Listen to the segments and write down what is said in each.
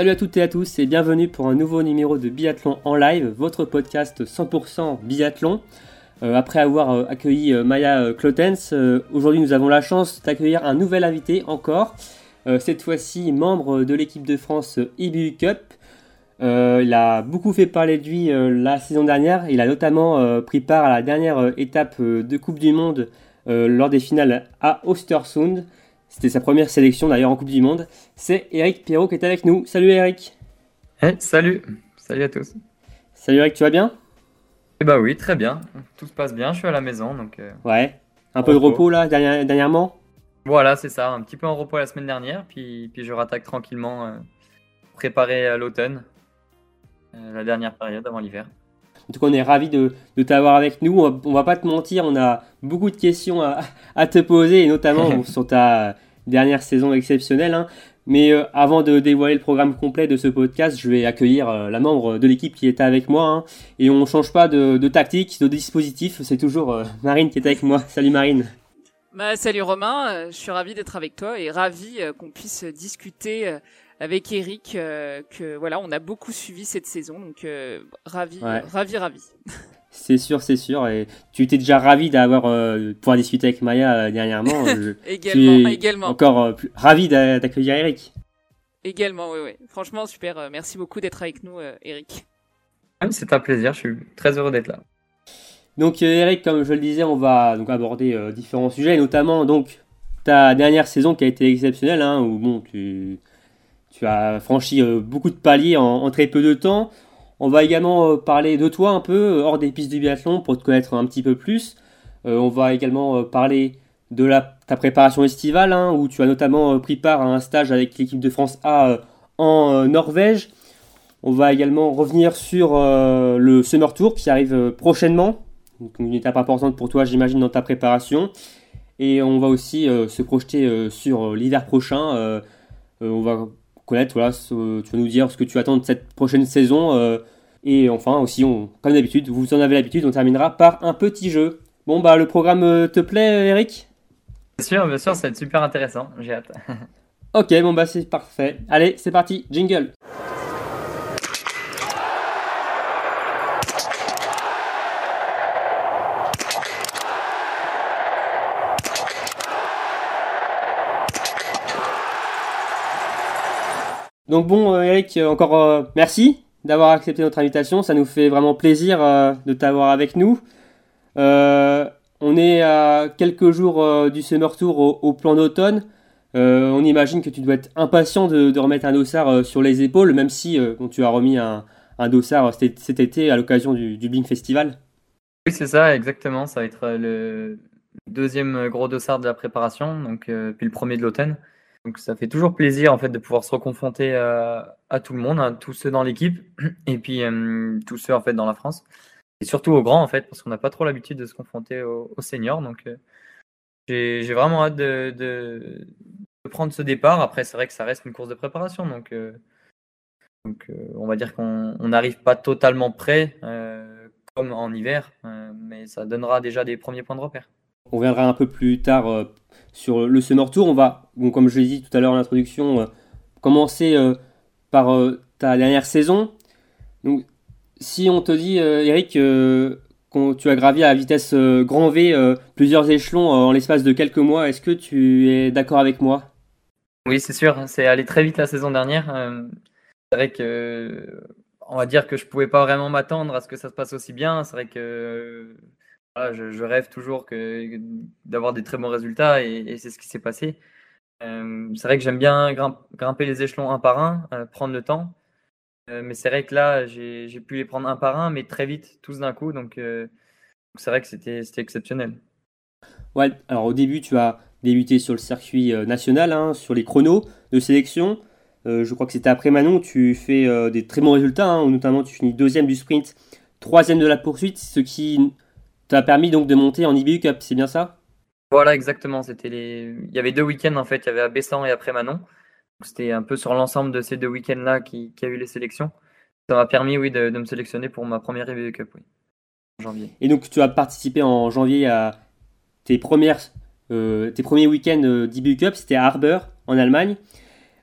Salut à toutes et à tous et bienvenue pour un nouveau numéro de Biathlon en live, votre podcast 100% biathlon. Euh, après avoir euh, accueilli euh, Maya Clotens, aujourd'hui nous avons la chance d'accueillir un nouvel invité encore, cette fois-ci membre de l'équipe de France IBU Cup. il a beaucoup fait parler de lui la saison dernière, il a notamment pris part à la dernière étape de Coupe du Monde lors des finales à Ostersund. C'était sa première sélection d'ailleurs en Coupe du Monde. C'est Eric Pierrot qui est avec nous. Salut Eric. Hey, salut. Salut à tous. Salut Eric, tu vas bien? Eh bah oui, très bien. Tout se passe bien, je suis à la maison donc. Euh, ouais. Un peu de repos là dernièrement? Voilà, c'est ça. Un petit peu en repos la semaine dernière, puis, puis je rattaque tranquillement, euh, préparer l'automne, euh, la dernière période avant l'hiver. En tout cas, on est ravis de, t'avoir avec nous. On va, va pas te mentir, on a beaucoup de questions à, te poser, et notamment sur ta dernière saison exceptionnelle. Hein. Mais euh, avant de dévoiler le programme complet de ce podcast, je vais accueillir euh, la membre de l'équipe qui est avec moi. Hein. Et on ne change pas de, tactique, de dispositif. C'est toujours euh, Marine qui est avec moi. Salut Marine. Bah, salut Romain, je suis ravi d'être avec toi et ravi qu'on puisse discuter avec Eric que voilà, on a beaucoup suivi cette saison, donc euh, ravi, ravi, ravi. C'est sûr, c'est sûr. Et tu étais déjà ravi d'avoir euh, pouvoir discuter avec Maya dernièrement. également, également. Encore ravi d'accueillir Eric. Également, oui, oui. Franchement, super. merci beaucoup d'être avec nous, Eric. C'est un plaisir. Je suis très heureux d'être là. Donc, Eric, comme je le disais, on va donc aborder différents sujets, notamment donc ta dernière saison qui a été exceptionnelle, hein, où bon, tu tu as franchi euh, beaucoup de paliers en, très peu de temps. On va également euh, parler de toi un peu euh, hors des pistes du biathlon pour te connaître un petit peu plus. on va également parler de ta préparation estivale, hein, où tu as notamment pris part à un stage avec l'équipe de France A en Norvège. On va également revenir sur le Summer Tour qui arrive prochainement, une étape importante pour toi, j'imagine, dans ta préparation. Et on va aussi se projeter sur l'hiver prochain. Connaître, voilà, tu vas nous dire ce que tu attends de cette prochaine saison. Euh, et enfin aussi, on, comme d'habitude, vous en avez l'habitude, on terminera par un petit jeu. Bon, bah le programme euh, te plaît, Eric? Bien sûr, bien sûr, ça va être super intéressant, j'ai hâte. ok, bon bah c'est parfait. Allez, c'est parti, jingle Donc bon, euh, Eric, euh, encore euh, merci d'avoir accepté notre invitation. Ça nous fait vraiment plaisir de t'avoir avec nous. on est à quelques jours du Summer Tour au, plan d'automne. on imagine que tu dois être impatient de, remettre un dossard sur les épaules, même si tu as remis un, dossard cet, été à l'occasion du, du Festival. Oui, c'est ça, exactement. Ça va être le deuxième gros dossard de la préparation, donc puis le premier de l'automne. Donc ça fait toujours plaisir en fait de pouvoir se reconfronter à, tout le monde, tous ceux dans l'équipe et puis euh, tous ceux en fait dans la France et surtout aux grands en fait parce qu'on n'a pas trop l'habitude de se confronter aux, seniors. Donc euh, j'ai vraiment hâte de, prendre ce départ. Après c'est vrai que ça reste une course de préparation donc euh, donc on va dire qu'on n'arrive pas totalement prêt comme en hiver, mais ça donnera déjà des premiers points de repère. On viendra un peu plus tard sur le Summer Tour. On va, comme je l'ai dit tout à l'heure en introduction, euh, commencer euh, par euh, ta dernière saison. Si on te dit, Eric, quand tu as gravi à vitesse grand V plusieurs échelons en l'espace de quelques mois, est-ce que tu es d'accord avec moi? Oui, c'est sûr. C'est allé très vite la saison dernière. c'est vrai que on va dire que je pouvais pas vraiment m'attendre à ce que ça se passe aussi bien. C'est vrai que je, rêve toujours d'avoir des très bons résultats et, c'est ce qui s'est passé. Euh, c'est vrai que j'aime bien grimper les échelons un par un, euh, prendre le temps. Euh, mais c'est vrai que là, j'ai pu les prendre un par un, mais très vite, tous d'un coup. Donc, c'est vrai que c'était exceptionnel. Ouais, alors au début, tu as débuté sur le circuit national, hein, sur les chronos de sélection. je crois que c'était après Manon, tu fais des très bons résultats, hein, notamment tu finis deuxième du sprint, troisième de la poursuite, ce qui t'a permis donc de monter en IBU Cup, c'est bien ça? Voilà, exactement. C'était les... Il y avait deux week-ends en fait. Il y avait à Bessan et après Manon. C'était un peu sur l'ensemble de ces deux week-ends-là qui, qui a eu les sélections. Ça m'a permis, oui, de, me sélectionner pour ma première IBU Cup, oui, en janvier. Et donc, tu as participé en janvier à tes premières, euh, tes premiers week-ends euh, d'IBU Cup. C'était à Harbour, en Allemagne.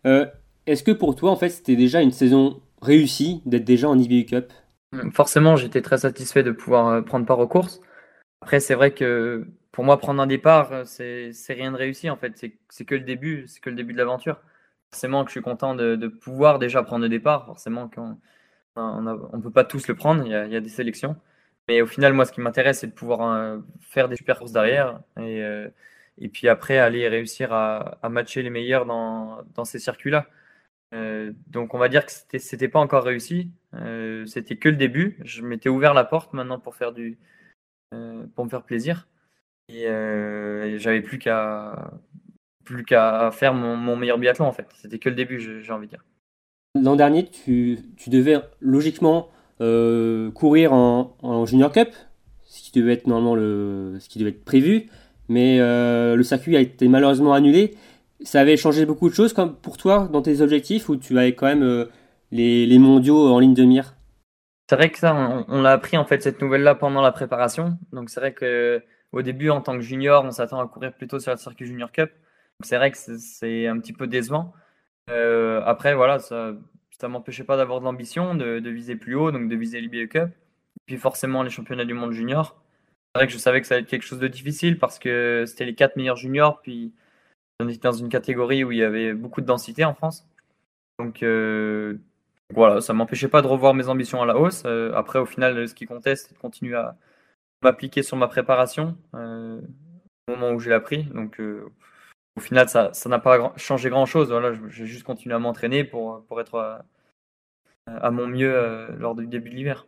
Euh, est-ce que pour toi, en fait, c'était déjà une saison réussie d'être déjà en IBU Cup? Forcément, j'étais très satisfait de pouvoir prendre part aux courses. Après, c'est vrai que pour moi, prendre un départ, euh, c'est rien de réussi en fait. C'est que le début, c'est que le début de l'aventure. Forcément que je suis content de, pouvoir déjà prendre le départ. Forcément qu'on on ne peut pas tous le prendre, il y, a, des sélections. Mais au final, moi, ce qui m'intéresse, c'est de pouvoir euh, faire des super courses derrière et, et puis après aller réussir à, matcher les meilleurs dans, ces circuits-là. Euh, donc on va dire que c'était pas encore réussi. Euh, c'était que le début. Je m'étais ouvert la porte maintenant pour faire du euh, pour me faire plaisir. Et, j'avais plus qu'à plus qu'à faire mon, meilleur biathlon en fait. C'était que le début, j'ai envie de dire. L'an dernier, tu, tu, devais logiquement courir en, Junior Cup, ce qui devait être normalement le ce qui devait être prévu, mais le circuit a été malheureusement annulé ça avait changé beaucoup de choses comme pour toi dans tes objectifs ou tu avais quand même euh, les, les, mondiaux en ligne de mire? C'est vrai que ça, on, l'a appris en fait cette nouvelle-là pendant la préparation. Donc c'est vrai que au début, en tant que junior, on s'attend à courir plutôt sur le circuit Junior Cup. C'est vrai que c'est un petit peu décevant. Euh, après, voilà, ça ne m'empêchait pas d'avoir de l'ambition, de, viser plus haut, donc de viser l'IBE Cup. Puis forcément les championnats du monde junior. C'est vrai que je savais que ça allait être quelque chose de difficile parce que c'était les quatre meilleurs juniors, puis on était dans une catégorie où il y avait beaucoup de densité en France. Donc euh, voilà, ça m'empêchait pas de revoir mes ambitions à la hausse. Euh, après, au final, ce qui comptait, c'est de continuer à m'appliquer sur ma préparation euh, au moment où j'ai appris. Donc au final, ça n'a pas changé grand-chose. J'ai juste continué à m'entraîner pour, être à, mon mieux lors du début de l'hiver.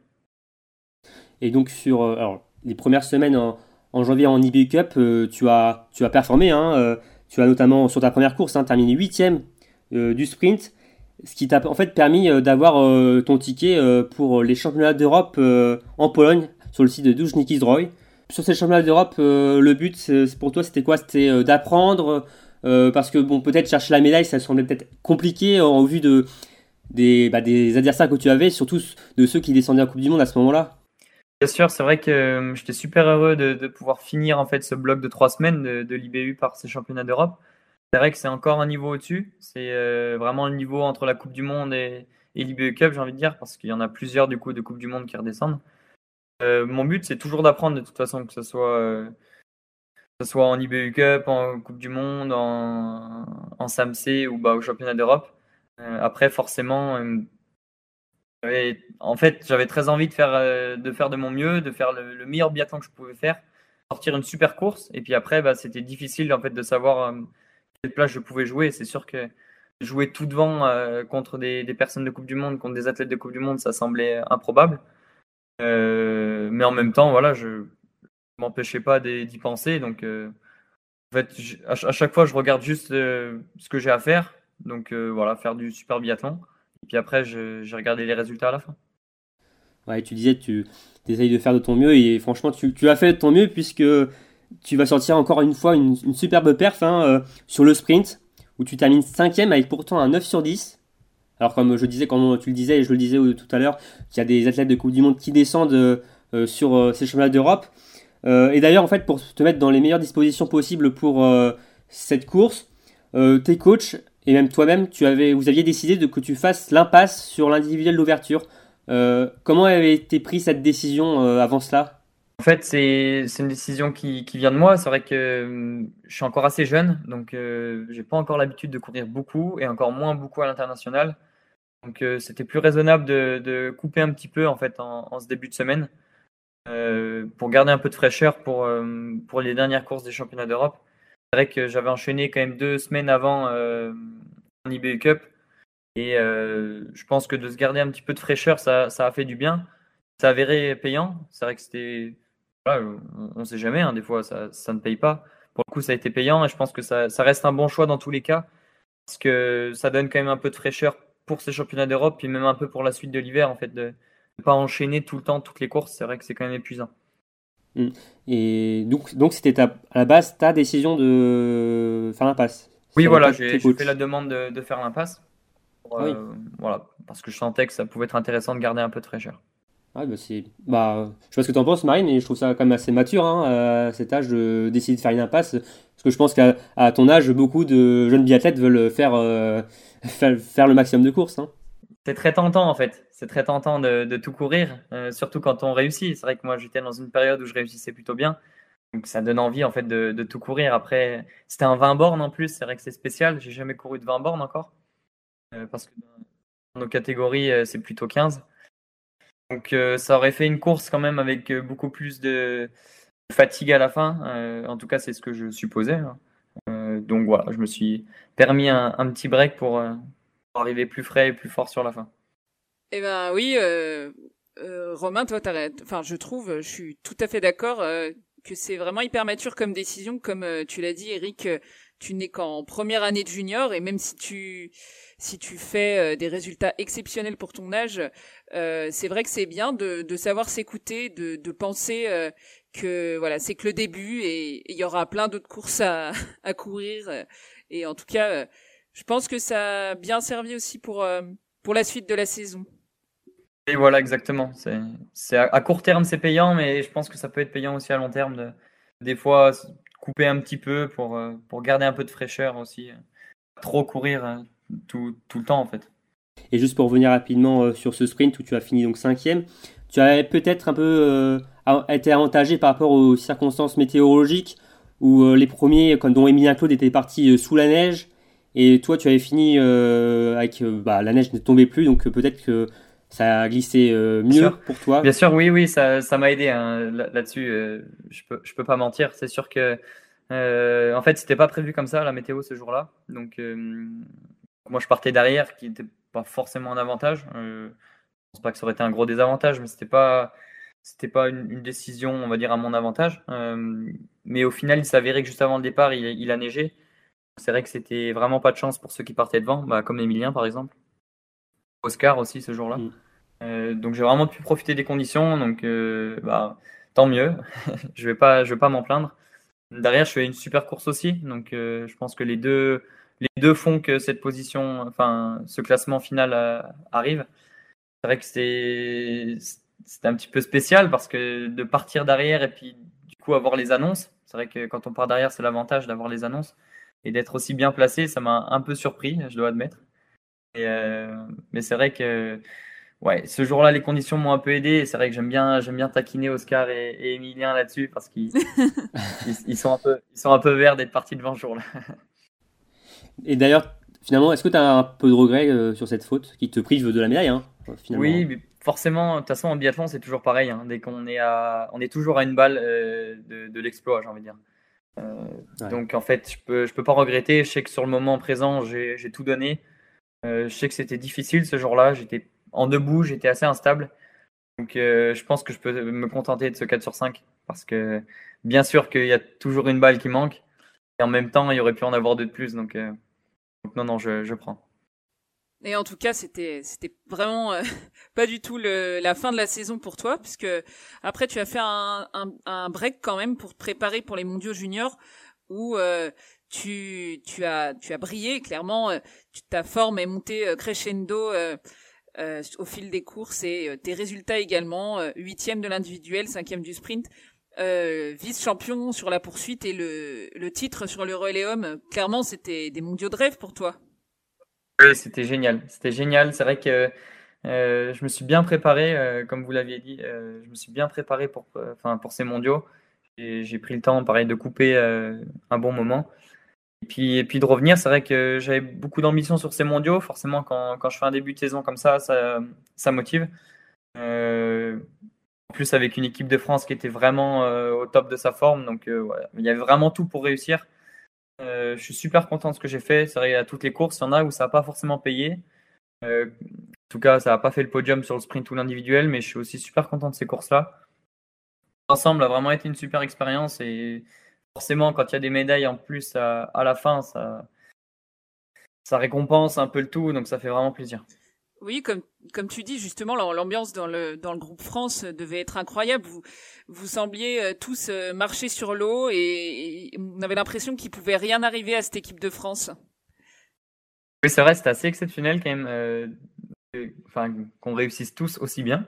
Et donc sur les premières semaines en, janvier en IBU Cup, tu, as, performé. Hein, tu as notamment sur ta première course hein, terminé huitième euh, du sprint, ce qui t'a en fait permis euh, d'avoir euh, ton ticket pour les championnats d'Europe en Pologne sur le site de Dujniki Zdroy. Sur ces championnats d'Europe, le but pour toi c'était quoi? C'était d'apprendre parce que bon peut-être chercher la médaille ça semblait peut-être compliqué au vu de des, bah, des adversaires que tu avais, surtout de ceux qui descendaient en Coupe du Monde à ce moment-là. Bien sûr, c'est vrai que euh, j'étais super heureux de, pouvoir finir en fait ce bloc de trois semaines de, l'IBU par ces championnats d'Europe. C'est vrai que c'est encore un niveau au-dessus. C'est euh, vraiment le niveau entre la Coupe du Monde et, l'IBU Cup, j'ai envie de dire, parce qu'il y en a plusieurs du coup de Coupe du Monde qui redescendent. Euh, mon but, c'est toujours d'apprendre de toute façon, que ce soit, soit en IBU Cup, en Coupe du Monde, en, en SAMC ou bah, au championnat d'Europe. après, forcément, en fait, j'avais très envie de faire, euh, de mon mieux, de faire le, meilleur biathlon que je pouvais faire, sortir une super course. Et puis après, bah, c'était difficile en fait de savoir euh, quelle place je pouvais jouer. C'est sûr que jouer tout devant euh, contre des, personnes de Coupe du Monde, contre des athlètes de Coupe du Monde, ça semblait improbable. mais en même temps, voilà, je m'empêchais pas d'y penser. Donc, fait, à, chaque fois, je regarde juste ce que j'ai à faire. Donc, voilà, faire du super biathlon. Et puis après, j'ai regardé les résultats à la fin. Ouais, tu disais, tu essayes de faire de ton mieux et franchement, tu, as fait de ton mieux puisque tu vas sortir encore une fois une, superbe perf hein, euh, sur le sprint où tu termines cinquième avec pourtant un 9 sur 10. Alors comme je disais, comme tu le disais et je le disais tout à l'heure, qu'il y a des athlètes de Coupe du Monde qui descendent euh, sur euh, ces championnats d'Europe. et d'ailleurs, en fait, pour te mettre dans les meilleures dispositions possibles pour cette course, tes coachs et même toi-même, tu avais, vous aviez décidé de que tu fasses l'impasse sur l'individuel d'ouverture. Euh, comment avait été prise cette décision euh, avant cela? En fait, c'est une décision qui, vient de moi. C'est vrai que euh, je suis encore assez jeune, donc je j'ai pas encore l'habitude de courir beaucoup et encore moins beaucoup à l'international. Donc c'était plus raisonnable de, couper un petit peu en fait en, ce début de semaine pour garder un peu de fraîcheur pour, pour les dernières courses des championnats d'Europe. C'est vrai que j'avais enchaîné quand même deux semaines avant euh, en IBU Cup. Et euh, je pense que de se garder un petit peu de fraîcheur, ça, ça a fait du bien. Ça a avéré payant. C'est vrai que c'était. On ne sait jamais, hein, des fois, ça, ça, ne paye pas. Pour le coup, ça a été payant et je pense que ça, ça, reste un bon choix dans tous les cas. Parce que ça donne quand même un peu de fraîcheur pour ces championnats d'Europe, puis même un peu pour la suite de l'hiver, en fait, de ne pas enchaîner tout le temps toutes les courses. C'est vrai que c'est quand même épuisant. Mm. Et donc, donc c'était à la base ta décision de faire l'impasse. Oui, voilà, j'ai fait la demande de, faire l'impasse. Euh, voilà, parce que je sentais que ça pouvait être intéressant de garder un peu de fraîcheur. Ah, bah, c'est, bah, je sais pas ce que tu en penses, Marine, mais je trouve ça quand même assez mature, hein, à cet âge, de décider de faire une impasse. Parce que je pense qu'à ton âge, beaucoup de jeunes biathlètes veulent faire, faire, le maximum de courses. Hein. C'est très tentant en fait. C'est très tentant de, tout courir, surtout quand on réussit. C'est vrai que moi j'étais dans une période où je réussissais plutôt bien. Donc ça donne envie en fait de, tout courir. Après, c'était un 20 bornes en plus, c'est vrai que c'est spécial. J'ai jamais couru de 20 bornes encore. parce que dans nos catégories, c'est plutôt 15. Donc euh, ça aurait fait une course quand même avec euh, beaucoup plus de fatigue à la fin. Euh, en tout cas, c'est ce que je supposais. Hein. donc voilà, je me suis permis un, petit break pour, arriver plus frais et plus fort sur la fin. Eh ben oui, Romain, toi, t'arrêtes. Enfin, je trouve, je suis tout à fait d'accord que c'est vraiment hyper mature comme décision, comme tu l'as dit, Eric. Tu n'es qu'en première année de junior et même si tu si tu fais des résultats exceptionnels pour ton âge, euh, c'est vrai que c'est bien de, de savoir s'écouter, de, de penser euh, que voilà, c'est que le début et il y aura plein d'autres courses à, à courir. Et en tout cas, euh, je pense que ça a bien servi aussi pour pour la suite de la saison. Et voilà, exactement. C'est à, court terme, c'est payant, mais je pense que ça peut être payant aussi à long terme. De, des fois, couper un petit peu pour, pour garder un peu de fraîcheur aussi. Trop courir tout, tout le temps, en fait. Et juste pour revenir rapidement euh, sur ce sprint où tu as fini donc cinquième, tu as peut-être un peu euh, été avantagé par rapport aux circonstances météorologiques où euh, les premiers, comme dont Emilien Claude, étaient partis sous la neige et toi tu avais fini avec bah, la neige ne tombait plus donc peut-être que ça a glissé mieux pour toi. Bien sûr, oui, oui, ça, ça m'a aidé hein, là-dessus. je peux, je peux pas mentir. C'est sûr que en fait c'était pas prévu comme ça la météo ce jour-là, donc moi je partais derrière qui était pas forcément un avantage. Euh, je pense pas que ça aurait été un gros désavantage, mais c'était pas c'était pas une, décision, on va dire, à mon avantage. Euh, mais au final, il s'avérait que juste avant le départ, il, a neigé. C'est vrai que c'était vraiment pas de chance pour ceux qui partaient devant, bah, comme Emilien par exemple. Oscar aussi ce jour-là. Mm. Euh, donc j'ai vraiment pu profiter des conditions, donc bah, tant mieux. je vais pas, je vais pas m'en plaindre. Derrière, je fais une super course aussi, donc je pense que les deux, les deux font que cette position, enfin, ce classement final euh, arrive. C'est vrai que c'est un petit peu spécial parce que de partir derrière et puis du coup avoir les annonces, c'est vrai que quand on part derrière, c'est l'avantage d'avoir les annonces et d'être aussi bien placé, ça m'a un peu surpris, je dois admettre. Euh, mais c'est vrai que ouais, ce jour-là, les conditions m'ont un peu aidé. C'est vrai que j'aime bien, j'aime bien taquiner Oscar et, et Emilien là-dessus parce qu'ils ils, sont un peu, ils sont un peu verts d'être partis devant ce jour-là. Et d'ailleurs, finalement, est-ce que tu as un peu de regret euh, sur cette faute qui te prive de la médaille hein, Oui, mais forcément, de toute façon, en biathlon, c'est toujours pareil. Hein. dès qu'on est à, on est toujours à une balle euh, de, l'exploit, j'ai envie de dire. Euh, donc, en fait, je peux, je peux pas regretter. Je sais que sur le moment présent, j'ai tout donné. Je sais que c'était difficile ce jour-là. J'étais en debout, j'étais assez instable. Donc, je pense que je peux me contenter de ce 4 sur 5 parce que bien sûr qu'il y a toujours une balle qui manque. Et en même temps, il y aurait pu en avoir deux de plus. Donc, donc non, non, je, je prends. Et en tout cas, c'était c'était vraiment euh, pas du tout la fin de la saison pour toi, puisque après tu as fait un, un, break quand même pour te préparer pour les Mondiaux juniors, où euh, tu tu as tu as brillé clairement. Euh, ta forme est montée crescendo au fil des courses et tes résultats également. Huitième de l'individuel, cinquième du sprint. Euh, vice-champion sur la poursuite et le, le titre sur le relais clairement, c'était des mondiaux de rêve pour toi. Oui, c'était génial. C'était génial. C'est vrai que euh, je me suis bien préparé, euh, comme vous l'aviez dit, je me suis bien préparé pour, enfin, pour ces mondiaux. J'ai pris le temps, pareil, de couper un bon moment. Et puis, et puis de revenir, c'est vrai que j'avais beaucoup d'ambition sur ces mondiaux. Forcément, quand, quand, je fais un début de saison comme ça, ça, ça motive. En plus, avec une équipe de France qui était vraiment euh, au top de sa forme. Donc, euh, il y avait vraiment tout pour réussir. Euh, je suis super content de ce que j'ai fait. C'est vrai, à toutes les courses, il y en a où ça n'a pas forcément payé. en tout cas, ça n'a pas fait le podium sur le sprint ou l'individuel, mais je suis aussi super content de ces courses-là. Ensemble, a vraiment été une super expérience et forcément, quand il y a des médailles en plus à, à la fin, ça, ça récompense un peu le tout, donc ça fait vraiment plaisir. Oui, comme comme tu dis justement, l'ambiance dans le dans le groupe France devait être incroyable. Vous vous sembliez euh, tous euh, marcher sur l'eau et, on avait l'impression qu'il pouvait rien arriver à cette équipe de France. Oui, c'est vrai, c'est assez exceptionnel quand même. Euh, enfin, qu'on réussisse tous aussi bien.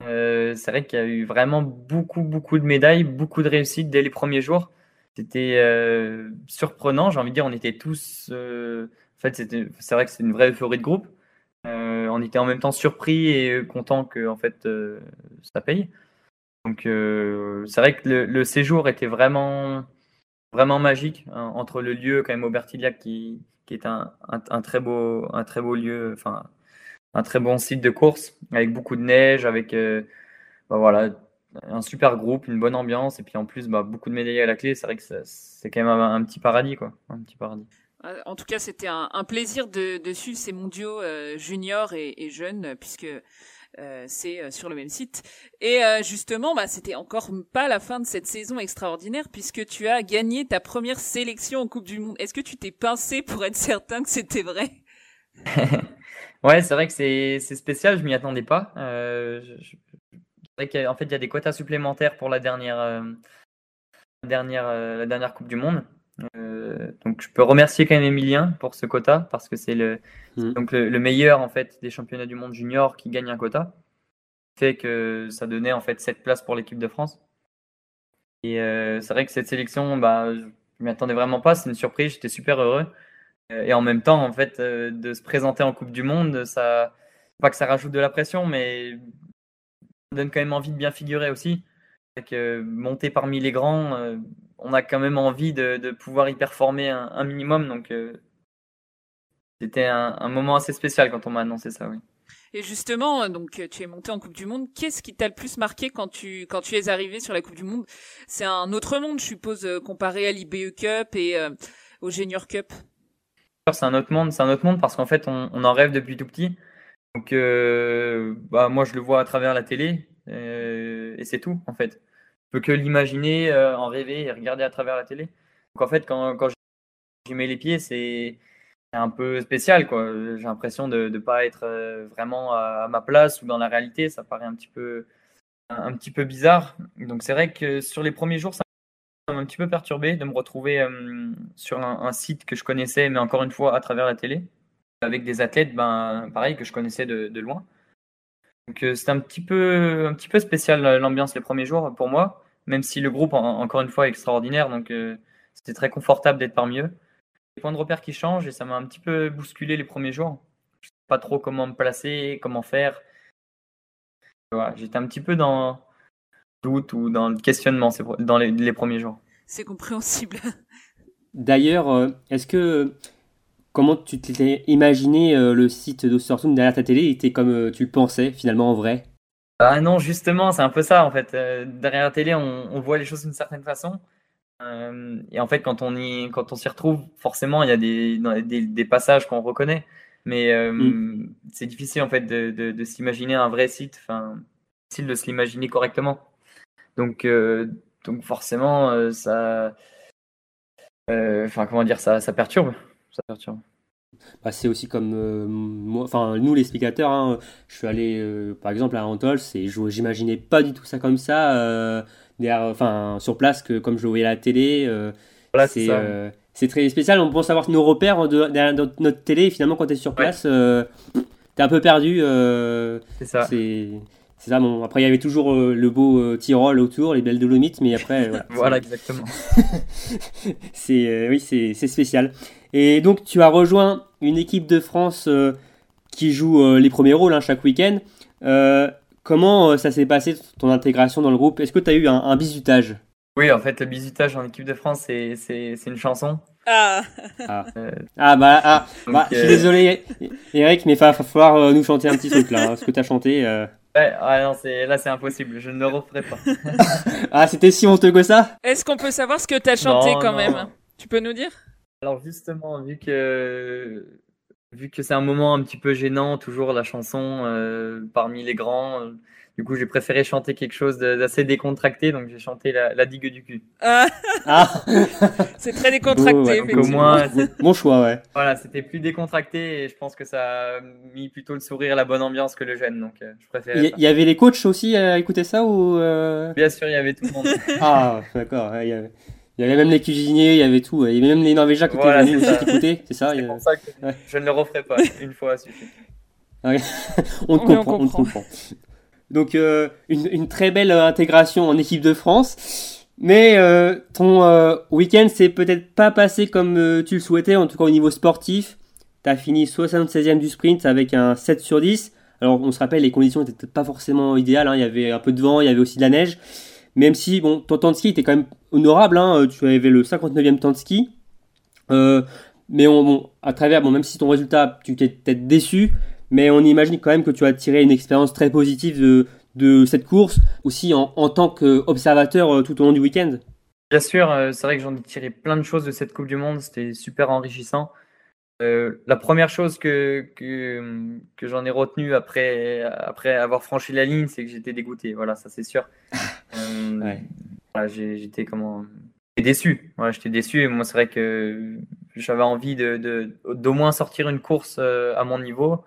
c'est vrai qu'il y a eu vraiment beaucoup beaucoup de médailles, beaucoup de réussites dès les premiers jours. C'était euh, surprenant. J'ai envie de dire, on était tous. en fait, c'est vrai que c'est une vraie euphorie de groupe. on était en même temps surpris et content que en fait ça paye. Donc c'est vrai que le, séjour était vraiment vraiment magique hein, entre le lieu quand même Aubertillac qui, qui est un, un, très beau un très beau lieu, enfin un très bon site de course avec beaucoup de neige, avec bah, voilà un super groupe, une bonne ambiance, et puis en plus, bah, beaucoup de médailles à la clé. C'est vrai que c'est quand même un, petit paradis, quoi. Un petit paradis. En tout cas, c'était un, plaisir de, de, suivre ces mondiaux euh, juniors et, et, jeunes, puisque euh, c'est euh, sur le même site. Et justement, bah, c'était encore pas la fin de cette saison extraordinaire, puisque tu as gagné ta première sélection en Coupe du Monde. Est-ce que tu t'es pincé pour être certain que c'était vrai? Ouais, c'est vrai que c'est spécial, je m'y attendais pas. je, en fait, il y a des quotas supplémentaires pour la dernière, euh, dernière, euh, la dernière Coupe du Monde. Euh, donc, je peux remercier quand même Emilien pour ce quota parce que c'est le, mmh. donc le, meilleur en fait des championnats du monde junior qui gagne un quota. Fait que ça donnait en fait cette place pour l'équipe de France. Et c'est vrai que cette sélection, bah, je m'y attendais vraiment pas. C'est une surprise. J'étais super heureux. Et en même temps, en fait, de se présenter en Coupe du Monde, ça, pas que ça rajoute de la pression, mais donne quand même envie de bien figurer aussi. Que monter parmi les grands, euh, on a quand même envie de, pouvoir y performer un, minimum. Donc, euh, c'était un, moment assez spécial quand on m'a annoncé ça, oui. Et justement, donc tu es monté en Coupe du Monde. Qu'est-ce qui t'a le plus marqué quand tu quand tu es arrivé sur la Coupe du Monde? C'est un autre monde, je suppose, euh, comparé à l'IBE Cup et au Junior Cup. C'est un autre monde. C'est un autre monde parce qu'en fait, on, on, en rêve depuis tout petit. Donc, euh, bah, moi, je le vois à travers la télé euh, et c'est tout, en fait. Je peux que l'imaginer, euh, en rêver et regarder à travers la télé. Donc, en fait, quand, quand j'y mets les pieds, c'est un peu spécial. J'ai l'impression de ne pas être vraiment à, ma place ou dans la réalité. Ça paraît un petit peu, un, petit peu bizarre. Donc, c'est vrai que sur les premiers jours, ça m'a un petit peu perturbé de me retrouver sur un site que je connaissais, mais encore une fois, à travers la télé avec des athlètes, ben, pareil, que je connaissais de, loin. Donc euh, c'était un petit peu, un petit peu spécial euh, l'ambiance les premiers jours pour moi, même si le groupe, encore une fois, est extraordinaire. Donc euh, c'était très confortable d'être parmi eux. Les points de repère qui changent et ça m'a un petit peu bousculé les premiers jours. Je sais pas trop comment me placer, comment faire. Voilà, J'étais un petit peu dans doute ou dans le questionnement dans les, les premiers jours. C'est compréhensible. D'ailleurs, est-ce que comment tu t'étais imaginé euh, le site d'Ostersun derrière ta télé? Il était comme euh, tu le pensais finalement en vrai? Ah non, justement, c'est un peu ça en fait. Euh, derrière la télé, on, voit les choses d'une certaine façon. et en fait, quand on y, quand on s'y retrouve, forcément, il y a des, des, passages qu'on reconnaît. Mais mm. c'est difficile en fait de, de, s'imaginer un vrai site, enfin, difficile de se l'imaginer correctement. Donc, donc forcément, ça, enfin, comment dire, ça, ça perturbe ça bah, c'est aussi comme euh, moi, enfin nous les spectateurs, hein, je suis allé euh, par exemple à Antols et j'imaginais pas du tout ça comme ça, euh, enfin sur place que comme je le voyais à la télé. c'est très spécial. On pense avoir nos repères derrière notre télé et finalement quand tu es sur place, tu es un peu perdu. c'est ça. C'est ça, bon, après il y avait toujours le beau Tyrol autour, les belles Dolomites, mais après. voilà, voilà exactement. c'est, oui, c'est spécial. Et donc tu as rejoint une équipe de France euh, qui joue euh, les premiers rôles hein, chaque week-end. Euh, comment ça s'est passé ton intégration dans le groupe? Est-ce que tu as eu un, un, bisutage Oui, en fait, le bisutage en équipe de France, c'est une chanson. Ah. Ah. ah, bah, ah, bah je suis désolé Eric, mais il va falloir nous chanter un petit truc là, hein, ce que tu as chanté. Ouais, ah non, là c'est impossible, je ne le referai pas. ah, c'était si honteux que ça? Est-ce qu'on peut savoir ce que tu as chanté quand même? Tu peux nous dire? Alors justement, vu que vu que c'est un moment un petit peu gênant, toujours la chanson euh, parmi les grands, euh, du coup j'ai préféré chanter quelque chose d'assez décontracté, donc j'ai chanté la, digue du cul. Ah, ah. C'est très décontracté. au moins, bon choix, ouais. Voilà, c'était plus décontracté et je pense que ça a mis plutôt le sourire, la bonne ambiance que le gêne, donc euh, je préfère. Il y, avait les coachs aussi à écouter ça ou Bien sûr, il y avait tout le monde. ah, d'accord. il y avait... Il y avait même les cuisiniers, il y avait tout. Il y avait même les Norvégiens qui étaient venus écouter, c'est ça C'est pour ça que je ne le referai pas une fois suffit. on te comprend, on te comprend. Donc euh, une, une, très belle intégration en équipe de France. Mais euh, ton euh, week-end s'est peut-être pas passé comme euh, tu le souhaitais, en tout cas au niveau sportif. Tu as fini 76e du sprint avec un 7 sur 10. Alors on se rappelle, les conditions n'étaient pas forcément idéales. hein. Il y avait un peu de vent, il y avait aussi de la neige. Même si bon, ton temps de ski était quand même honorable. hein. Tu avais le 59e temps de ski. Euh, mais on, bon, à travers, bon, même si ton résultat, tu t'es peut-être déçu, mais on imagine quand même que tu as tiré une expérience très positive de, de cette course, aussi en, en tant qu'observateur euh, tout au long du week-end. Bien sûr, euh, c'est vrai que j'en ai tiré plein de choses de cette Coupe du Monde. C'était super enrichissant. Euh, la première chose que, que, que j'en ai retenu après, après avoir franchi la ligne, c'est que j'étais dégoûté. Voilà, ça c'est sûr. Euh, Ouais. voilà, j'ai- j'étais comment déçu. Voilà, j'étais déçu. Et moi, c'est vrai que j'avais envie de, d'au moins sortir une course euh, à mon niveau,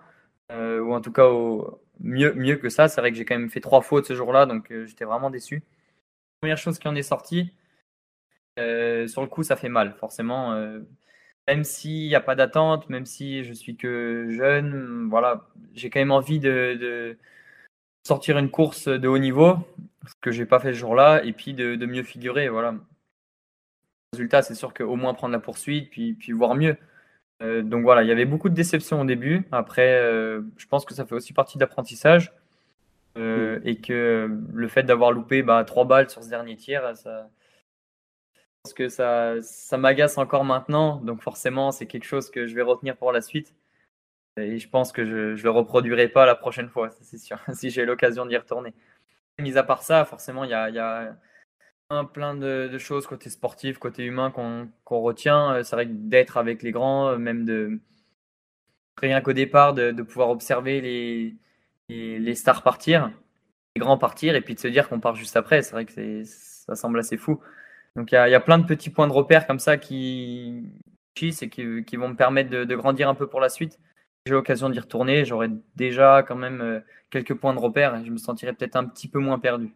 euh, ou en tout cas au, mieux, mieux que ça. C'est vrai que j'ai quand même fait trois fautes ce jour-là, donc j'étais vraiment déçu. Première chose qui en est sortie, sur le coup, ça fait mal, forcément. Même s'il n'y a pas d'attente, même si je suis que jeune, voilà, j'ai quand même envie de, de sortir une course de haut niveau, ce que j'ai pas fait ce jour-là, et puis de, de mieux figurer, voilà. Résultat, c'est sûr qu'au moins prendre la poursuite, puis, puis voir mieux. Euh, donc voilà, il y avait beaucoup de déceptions au début. Après, euh, je pense que ça fait aussi partie de l'apprentissage. Euh, et que le fait d'avoir loupé bah, trois balles sur ce dernier tir, ça, pense que ça, ça m'agace encore maintenant. Donc forcément, c'est quelque chose que je vais retenir pour la suite. Et je pense que je ne le reproduirai pas la prochaine fois, c'est sûr, si j'ai l'occasion d'y retourner. Mis à part ça, forcément, il y a, un plein de, choses côté sportif, côté humain qu'on retient. Euh, C'est vrai que d'être avec les grands, euh, même de rien qu'au départ, de, pouvoir observer les, les, les stars partir, les grands partir, et puis de se dire qu'on part juste après. C'est vrai que ça semble assez fou. Donc il y a, plein de petits points de repère comme ça qui, et qui, qui vont me permettre de, de grandir un peu pour la suite. J'ai l'occasion d'y retourner, j'aurai déjà quand même euh, quelques points de repère et je me sentirai peut-être un petit peu moins perdu.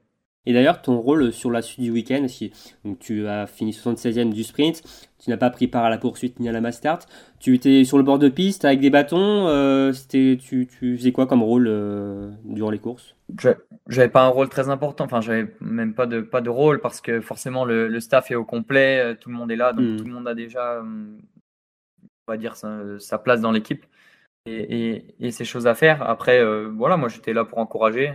Et d'ailleurs, ton rôle sur la suite du week-end, si donc tu as fini 76e du sprint, tu n'as pas pris part à la poursuite ni à la mass start, tu étais sur le bord de piste avec des bâtons, euh, c'était, tu, tu faisais quoi comme rôle euh, durant les courses? Je- J'avais pas un rôle très important, enfin j'avais même pas de pas de rôle parce que forcément le, le staff est au complet, euh, tout le monde est là, donc Mm. tout le monde a déjà, on va dire sa, sa place dans l'équipe et, et, et ses choses à faire. Après, euh, voilà, moi j'étais là pour encourager,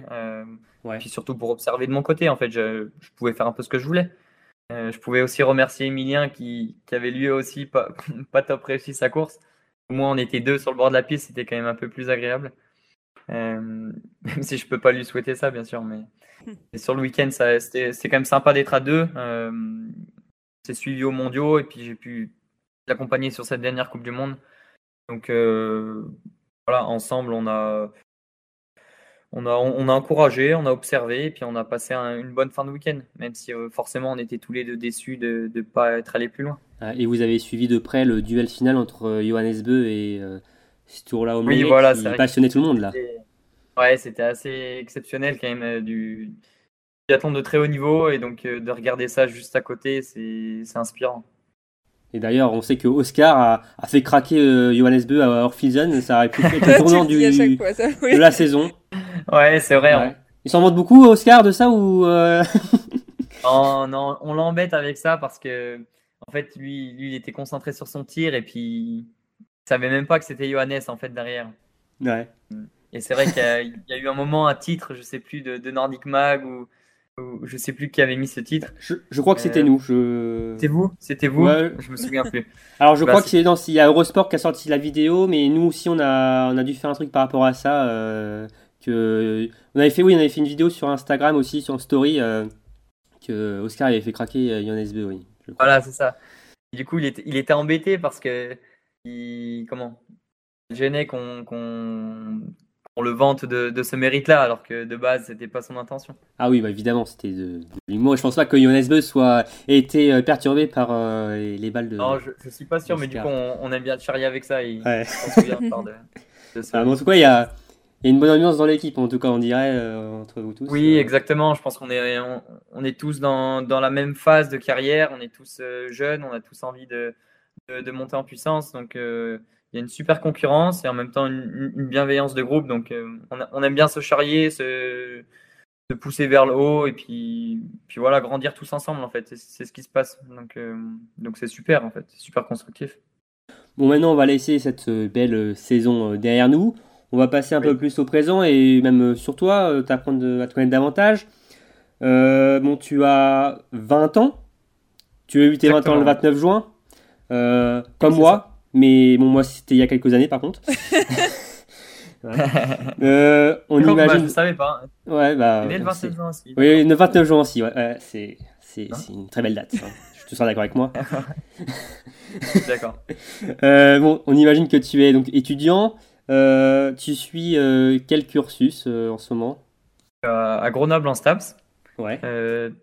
Ouais. puis surtout pour observer de mon côté. En fait, je, je pouvais faire un peu ce que je voulais. Euh, je pouvais aussi remercier Emilien qui, qui avait lui aussi pas, pas top réussi sa course. Au moins on était deux sur le bord de la piste, c'était quand même un peu plus agréable. Euh, même si je peux pas lui souhaiter ça, bien sûr, mais et sur le week-end, c'était, quand même sympa d'être à deux. Euh, c'est suivi aux mondiaux et puis j'ai pu l'accompagner sur cette dernière Coupe du Monde. Donc voilà, ensemble, on a, on a, on a encouragé, on a observé et puis on a passé un- une bonne fin de week-end, même si euh, forcément on était tous les deux déçus de ne pas être allés plus loin. Ah, Et vous avez suivi de près le duel final entre euh, Johannes Beu et euh, Sturla Omlé voilà, qui c'est vrai que- passionnait tout le monde là. Ouais, c'était assez exceptionnel quand même euh, du biathlon de très haut niveau et donc euh, de regarder ça juste à côté, c'est c'est inspirant. Et d'ailleurs, on sait que Oscar a, a fait craquer euh, Johannes Beu à Orphilsen, ça aurait pu être le tournant du, fois, ça. oui. de la saison. Ouais, c'est vrai. Ouais. Il s'en vante beaucoup, Oscar, de ça ou euh, On, non, on l'embête avec ça parce que en fait lui, lui il était concentré sur son tir et puis il savait même pas que c'était Johannes en fait derrière. Ouais. Et c'est vrai qu'il y, a- il y a eu un moment, un titre, je sais plus, de, de Nordic Mag ou, ou je sais plus qui avait mis ce titre. Je, je crois que c'était Euh, nous. Je... C'était vous? C'était vous? Ouais. Je me souviens plus. Alors je Bah, crois que c'est- c'est dans il y a Eurosport qui a sorti la vidéo, mais nous aussi on a on a dû faire un truc par rapport à ça. euh, que on avait fait oui, on avait fait une vidéo sur Instagram aussi sur Story euh, que Oscar avait fait craquer euh, Johannes Beu, oui. Voilà, c'est ça. Et du coup, il était, il était embêté parce que il, comment gênait qu'on qu'on qu'on le vante de, de ce mérite-là, alors que de base, c'était pas son intention. Ah oui, bah évidemment, c'était de, de l'humour. Je pense pas que Johannes Beu soit ait été euh, perturbé par euh, les, les balles de. Non, je, je suis pas sûr, mais du coup, on, on aime bien charrier avec ça. Et Ouais. on se souvient de, de ce- Ah, mais en tout cas, il y a, y a une bonne ambiance dans l'équipe, en tout cas, on dirait euh, entre vous tous. Oui, Euh, exactement. Je pense qu'on est, on, on est tous dans, dans la même phase de carrière. On est tous euh, jeunes. On a tous envie de, de, de monter en puissance. Donc, euh, il y a une super concurrence et en même temps une, une bienveillance de groupe. Donc, on, a- on aime bien se charrier, se, pousser vers le haut et puis, puis voilà, grandir tous ensemble en fait. C'est ce qui se passe. Donc donc c'est super en fait, c'est super constructif. Bon, maintenant on va laisser cette belle saison derrière nous. On va passer un peu plus au présent et même sur toi, t'apprendre à te connaître davantage. bon, tu as 20 ans. Tu as eu tes 20 ans le 29 juin. comme moi. Mais bon, moi c'était il y a quelques années par contre. Euh, on imagine. je ne savais pas. Ouais, bah. le 29 juin aussi. Oui, le 29 juin aussi. Ouais, c'est c'est hein une très belle date. Hein. Je te sens d'accord avec moi. d'accord. Euh, bon, on imagine que tu es donc étudiant. Euh, tu suis quel cursus en ce moment? À Grenoble en STAPS. Ouais.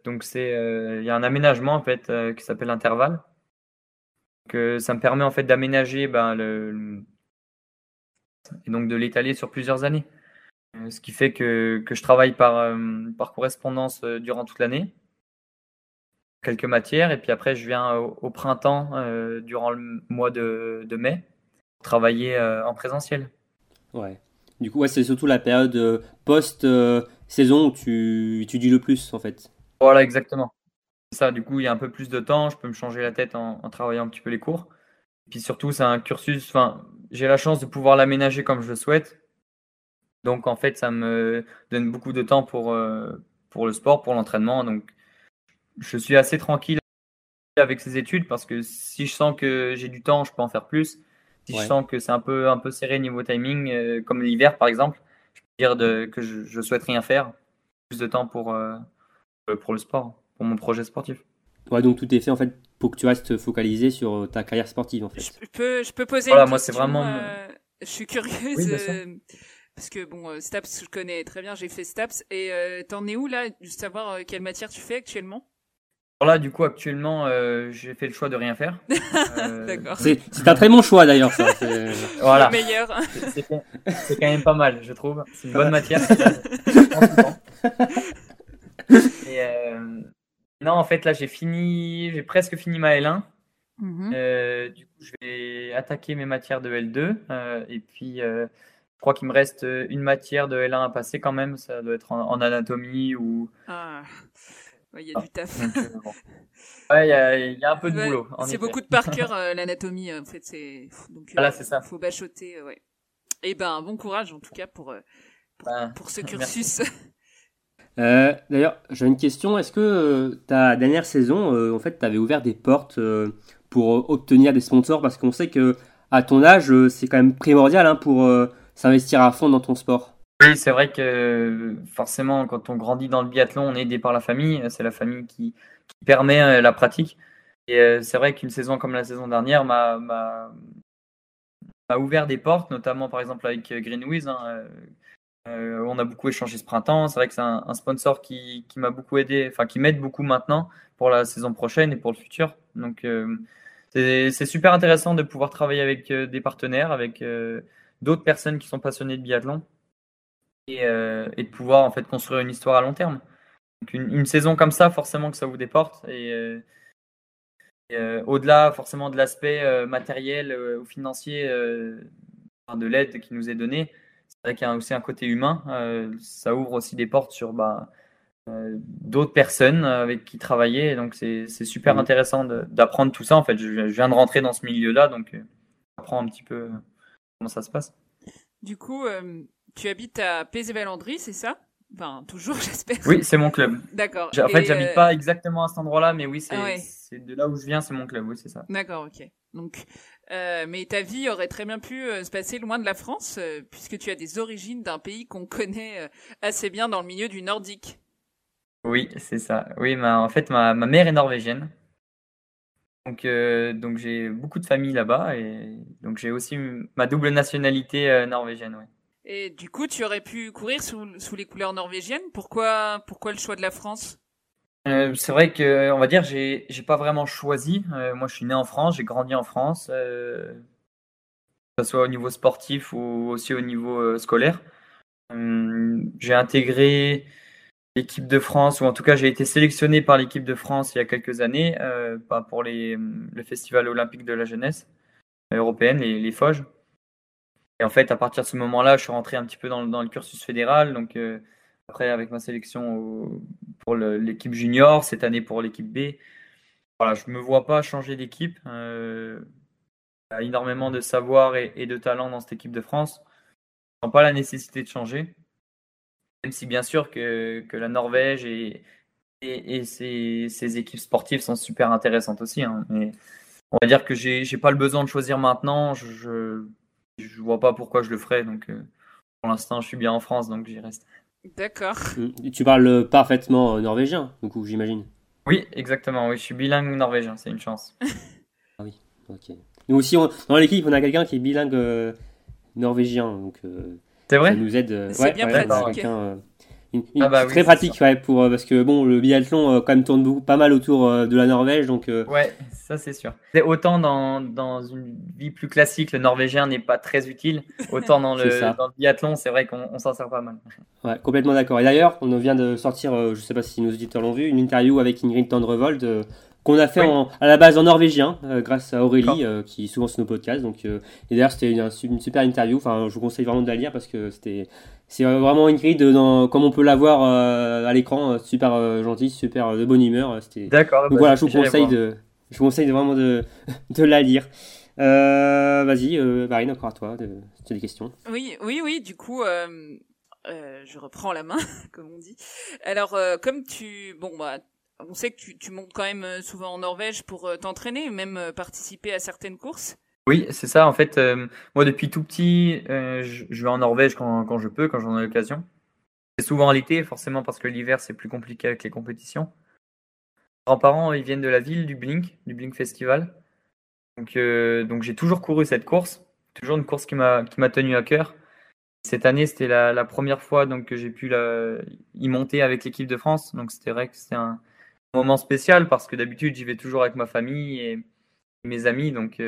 donc c'est il y a un aménagement en fait qui s'appelle intervalle. Que ça me permet en fait d'aménager ben, le, et donc de l'étaler sur plusieurs années. Euh, ce qui fait que, que je travaille par, euh, par correspondance euh, durant toute l'année, quelques matières, et puis après je viens au, printemps, durant le mois de, de mai, travailler en présentiel. Ouais. Du coup, ouais, c'est surtout la période post-saison où tu étudies le plus, en fait. Voilà, exactement. Ça, du coup, il y a un peu plus de temps, je peux me changer la tête en, en travaillant un petit peu les cours. Et puis surtout, c'est un cursus, enfin, j'ai la chance de pouvoir l'aménager comme je le souhaite. Donc en fait, ça me donne beaucoup de temps pour, euh, pour le sport, pour l'entraînement. Donc je suis assez tranquille avec ces études parce que si je sens que j'ai du temps, je peux en faire plus. Si je sens que c'est un peu, un peu serré niveau timing, euh, comme l'hiver par exemple, je peux dire de, que je, je, souhaite rien faire. Plus de temps pour, euh, pour le sport, pour mon projet sportif. Ouais, donc tout est fait en fait pour que tu restes focalisé sur ta carrière sportive en fait. Je peux, je peux poser voilà, une moi, c'est vraiment. Euh, je suis curieuse. Euh, parce que bon, Staps, je connais très bien, j'ai fait Staps. Et t'en es où là de savoir quelle matière tu fais actuellement? Alors là, du coup, actuellement, j'ai fait le choix de rien faire. D'accord. C'est un très bon choix d'ailleurs, ça. voilà. Le meilleur. C'est quand même pas mal, je trouve. C'est une bonne matière. et, non, en fait, là, j'ai fini, j'ai presque fini ma L1. Mhm. Euh, du coup, je vais attaquer mes matières de L2. Euh, et puis, euh, je crois qu'il me reste une matière de L1 à passer quand même. Ça doit être en, anatomie ou. Ah, il y a du taf. ouais, il y, a un peu de boulot. C'est beaucoup de par cœur l'anatomie. En fait, c'est donc. Voilà, c'est ça. Faut bachoter, ouais. Et eh ben, bon courage en tout cas pour pour, ben, pour ce cursus. Euh, d'ailleurs, j'ai une question. Est-ce que euh, ta dernière saison, euh, en fait, tu avais ouvert des portes pour obtenir des sponsors? Parce qu'on sait que à ton âge, c'est quand même primordial hein, pour s'investir à fond dans ton sport. Oui, c'est vrai que forcément, quand on grandit dans le biathlon, on est aidé par la famille. C'est la famille qui, permet la pratique. Et c'est vrai qu'une saison comme la saison dernière m'a ouvert des portes, notamment par exemple avec Greenwiz, hein, euh, on a beaucoup échangé ce printemps. C'est vrai que c'est un, sponsor qui, m'a beaucoup aidé, enfin qui m'aide beaucoup maintenant pour la saison prochaine et pour le futur. Donc euh, c'est super intéressant de pouvoir travailler avec euh, des partenaires, avec d'autres personnes qui sont passionnées de biathlon et, de pouvoir en fait construire une histoire à long terme. Donc une, saison comme ça, forcément que ça vous déporte et, au-delà forcément de l'aspect matériel ou financier de l'aide qui nous est donnée, c'est vrai qu'il y a aussi un côté humain. Euh, ça ouvre aussi des portes sur bah, euh, d'autres personnes avec qui travailler. Donc c'est super mmh. intéressant d'apprendre tout ça. En fait, je, viens de rentrer dans ce milieu-là, donc euh, j'apprends un petit peu comment ça se passe. Du coup, tu habites à Pézéval-Andry, c'est ça? Enfin, toujours, j'espère. Oui, c'est mon club. D'accord. En fait, j'habite pas exactement à cet endroit-là, mais oui, ah c'est de là où je viens, c'est mon club, oui, c'est ça. D'accord, ok. Donc, euh, mais ta vie aurait très bien pu euh, se passer loin de la France, euh, puisque tu as des origines d'un pays qu'on connaît assez bien dans le milieu du nordique. Oui, c'est ça. Oui, en fait, ma, mère est norvégienne. Donc, donc j'ai beaucoup de famille là-bas et donc j'ai aussi ma double nationalité norvégienne. Et du coup, tu aurais pu courir sous, les couleurs norvégiennes. Pourquoi, le choix de la France? Euh, c'est vrai que, on va dire, j'ai, j'ai pas vraiment choisi. Euh, moi, je suis né en France, j'ai grandi en France, euh, que ce soit au niveau sportif ou aussi au niveau scolaire. j'ai intégré l'équipe de France, ou en tout cas, j'ai été sélectionné par l'équipe de France il y a quelques années, pour les, le Festival olympique de la jeunesse européenne, les, les Foges. Et en fait, à partir de ce moment-là, je suis rentré un petit peu dans, dans le cursus fédéral, donc après avec ma sélection pour l'équipe junior, cette année pour l'équipe B. Voilà, je ne me vois pas changer d'équipe. il y a énormément de savoir et, de talent dans cette équipe de France. Je n'ai pas la nécessité de changer. Même si bien sûr que, que la Norvège et, et, ses, équipes sportives sont super intéressantes aussi. Hein. Mais on va dire que j'ai n'ai pas le besoin de choisir maintenant. Je, vois pas pourquoi je le ferais. Donc euh, pour l'instant, je suis bien en France, donc j'y reste. D'accord. Mm. Tu parles parfaitement euh, norvégien, du coup, j'imagine? Oui, exactement. Oui, je suis bilingue norvégien. C'est une chance. ah oui. Ok. Nous aussi, dans l'équipe, on a quelqu'un qui est bilingue euh, norvégien, donc. c'est vrai? Ça nous aide. C'est bien pratique ah bah très pratique ouais, pour euh, parce que bon le biathlon euh, quand même tourne beaucoup, pas mal autour euh, de la Norvège donc ouais ça c'est sûr. Autant dans, dans une vie plus classique le norvégien n'est pas très utile autant dans le, dans le biathlon c'est vrai qu'on s'en sert pas mal. Ouais complètement d'accord. Et d'ailleurs on vient de sortir je sais pas si nos auditeurs l'ont vu une interview avec Ingrid Tendrevold qu'on a fait à la base en norvégien grâce à Aurélie qui est souvent sur nos podcasts donc et d'ailleurs c'était une, une, super interview enfin je vous conseille vraiment de la lire parce que c'était c'est euh, vraiment Ingrid, dans, comme on peut la voir euh, à l'écran, euh, super gentil, super de bonne humeur. D'accord. Donc bah, voilà, je vous conseille de, je vous conseille vraiment de, de la lire. Vas-y, Marine, encore à toi, de, tu as des questions. Oui, oui, oui. Du coup, je reprends la main, comme on dit. Alors, comme tu, bon bah, on sait que tu, montes quand même souvent en Norvège pour t'entraîner, même participer à certaines courses. Oui, c'est ça. En fait, euh, moi, depuis tout petit, euh, je, vais en Norvège quand, je peux, quand j'en ai l'occasion. C'est souvent l'été, forcément, parce que l'hiver, c'est plus compliqué avec les compétitions. Mes grands-parents, ils viennent de la ville, du Blink, du Blink Festival. Donc, euh, donc j'ai toujours couru cette course. Toujours une course qui m'a tenu à cœur. Cette année, c'était la, première fois donc, que j'ai pu y monter avec l'équipe de France. Donc, c'était vrai que c'était un moment spécial parce que d'habitude, j'y vais toujours avec ma famille et mes amis. Donc,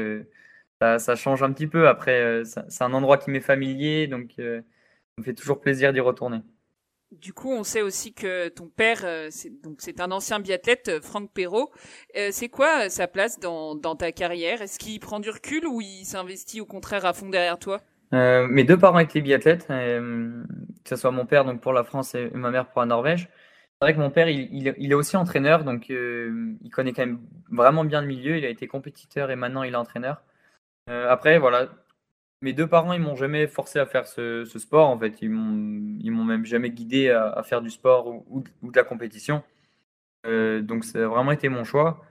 ça, change un petit peu. Après, euh, c'est un endroit qui m'est familier, donc euh, ça me fait toujours plaisir d'y retourner. Du coup, on sait aussi que ton père, euh, c'est un ancien biathlète, Franck Perrault. c'est quoi sa place dans, ta carrière? Est-ce qu'il prend du recul ou il s'investit au contraire à fond derrière toi? Mes deux parents étaient biathlètes, que ce soit mon père donc pour la France et ma mère pour la Norvège. C'est vrai que mon père, il, est aussi entraîneur, donc il connaît quand même vraiment bien le milieu. Il a été compétiteur et maintenant il est entraîneur. Euh, après, voilà, mes deux parents, ils m'ont jamais forcé à faire ce, sport. En fait, ils m'ont, même jamais guidé à, faire du sport ou, de la compétition. Euh, donc, ça a vraiment été mon choix.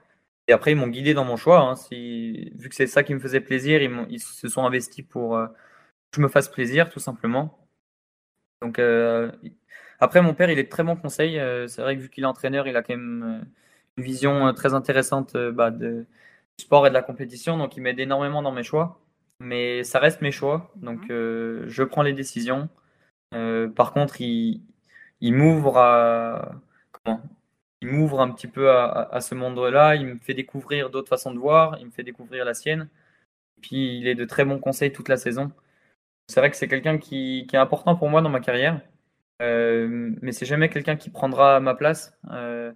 Et après, ils m'ont guidé dans mon choix. Hein. Vu que c'est ça qui me faisait plaisir, ils, se sont investis pour euh, que je me fasse plaisir, tout simplement. Donc, après, mon père, il est de très bon conseil. c'est vrai que vu qu'il est entraîneur, il a quand même une vision très intéressante bah, de, sport et de la compétition, donc il m'aide énormément dans mes choix. Mais ça reste mes choix, donc euh, je prends les décisions. Euh, par contre, il, il m'ouvre à comment? Il m'ouvre un petit peu à, ce monde-là. Il me fait découvrir d'autres façons de voir. Il me fait découvrir la sienne. Et puis il est de très bons conseils toute la saison. C'est vrai que c'est quelqu'un qui, qui, est important pour moi dans ma carrière, euh, mais c'est jamais quelqu'un qui prendra ma place, euh,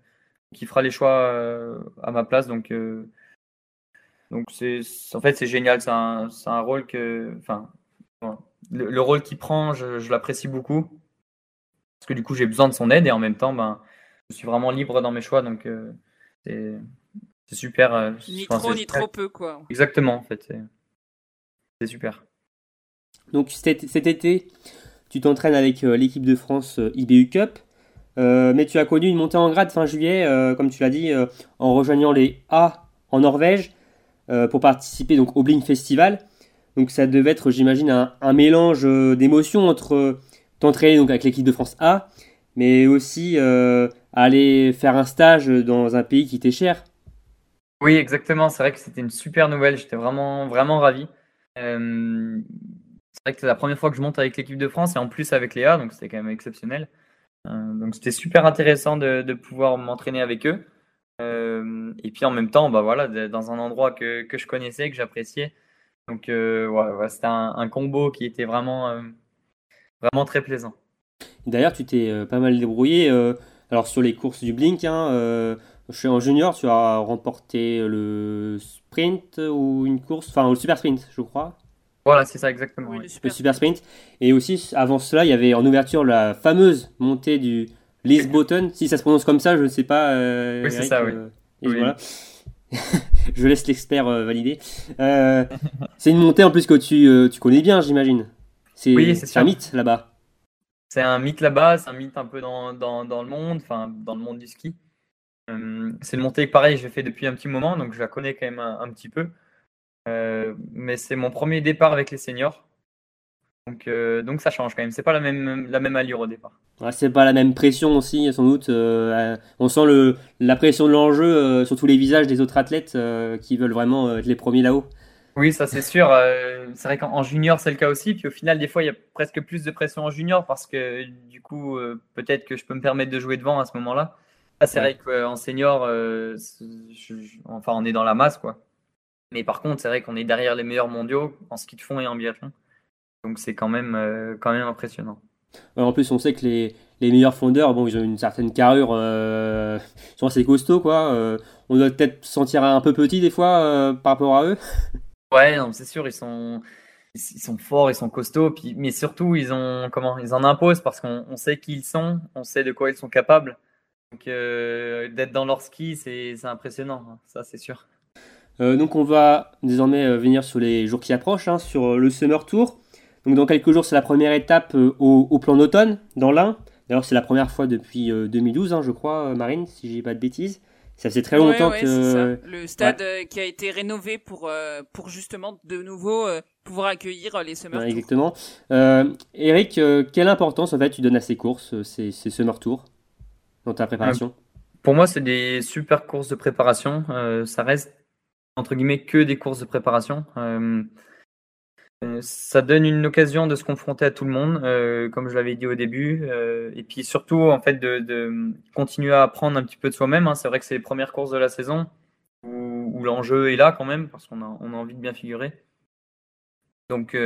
qui fera les choix à ma place. Donc donc c'est en fait c'est génial, c'est un, un, rôle que enfin le, rôle qu'il prend, je, l'apprécie beaucoup parce que du coup j'ai besoin de son aide et en même temps ben je suis vraiment libre dans mes choix donc euh, c'est super. Euh, ni trop ni trop peu quoi. Exactement en fait c'est super. Donc cet, cet été tu t'entraînes avec euh, l'équipe de France IBU Cup. mais tu as connu une montée en grade fin juillet, comme tu l'as dit, en rejoignant les A en Norvège. Euh, pour participer donc au Blink Festival. Donc ça devait être, j'imagine, un, mélange euh, d'émotions entre euh, t'entraîner donc avec l'équipe de France A, mais aussi aller faire un stage dans un pays qui t'est cher. Oui, exactement. C'est vrai que c'était une super nouvelle. J'étais vraiment, vraiment ravi. Vrai que c'est la première fois que je monte avec l'équipe de France et en plus avec Léa, donc c'était quand même exceptionnel. donc c'était super intéressant de, pouvoir m'entraîner avec eux. Euh, et puis en même temps, bah voilà, dans un endroit que, je connaissais, que j'appréciais. Donc euh, c'était un, combo qui était vraiment, euh, vraiment très plaisant. D'ailleurs, tu t'es pas mal débrouillé. alors sur les courses du Blink, hein, je suis en junior, tu as remporté le sprint ou une course, enfin le super sprint, je crois. Voilà, c'est ça exactement. Oui, oui. le le super. sprint. Et aussi, avant cela, il y avait en ouverture la fameuse montée du Lisboten. Si ça se prononce comme ça, je ne sais pas. euh, Oui, c'est ça, oui. euh, et Oui. voilà. je laisse l'expert euh, valider. Euh, c'est une montée en plus que tu, euh, tu connais bien, j'imagine. C'est Oui, c'est c'est un mythe là-bas. C'est un mythe là-bas, c'est un mythe un peu dans, dans, dans le monde, enfin dans le monde du ski. Euh, c'est une montée que pareil, j'ai fait depuis un petit moment, donc je la connais quand même un, un petit peu. Euh, mais c'est mon premier départ avec les seniors. Donc, euh, donc ça change quand même. C'est pas la même, la même allure au départ. Ouais, c'est pas la même pression aussi, sans doute. euh, on sent le, la pression de l'enjeu euh, sur tous les visages des autres athlètes qui veulent vraiment être les premiers là-haut. Oui, ça c'est sûr. C'est vrai qu'en en junior c'est le cas aussi. Puis au final, des fois, il y a presque plus de pression en junior parce que du coup, peut-être que je peux me permettre de jouer devant à ce moment-là. Là, c'est Ouais. vrai qu'en senior, c'est- je- je- enfin, on est dans la masse, quoi. Mais par contre, c'est vrai qu'on est derrière les meilleurs mondiaux en ski de fond et en biathlon. Donc c'est quand même, euh, quand même impressionnant. Ouais, en plus, on sait que les, les meilleurs fondeurs, bon, ils ont une certaine carrure, euh, ils sont assez costauds, quoi. euh, on doit peut-être se sentir un peu petit des fois euh, par rapport à eux. Ouais, non, c'est sûr, ils sont, ils sont forts, ils sont costauds, puis, mais surtout, ils ont, comment, ils en imposent parce qu'on on sait qui ils sont, on sait de quoi ils sont capables. Donc, euh, d'être dans leur ski, c'est c'est impressionnant, hein, ça, c'est sûr. Euh, donc, on va désormais euh, venir sur les jours qui approchent, hein, sur euh, le Summer Tour. Donc, dans quelques jours, c'est la première étape euh, au, au plan d'automne, dans l'Ain. D'ailleurs, c'est la première fois depuis euh, 2012, hein, je crois, euh, Marine, si j'ai pas de bêtises. Ça faisait très longtemps Ouais, ouais, que. c'est ça. Le stade qui a été rénové pour, euh, pour justement de nouveau euh, pouvoir accueillir les Summer Ouais, Tours. exactement. Euh, Eric, euh, quelle importance en fait tu donnes à ces courses, ces, ces Summer Tours, dans ta préparation? Pour moi, c'est des super courses de préparation. Euh, ça reste, entre guillemets, que des courses de préparation. Euh, euh, ça donne une occasion de se confronter à tout le monde, euh, comme je l'avais dit au début. et puis surtout, en fait, de, continuer à apprendre un petit peu de soi-même. hein. C'est vrai que c'est les premières courses de la saison où, l'enjeu est là quand même, parce qu'on a, on a envie de bien figurer. Donc,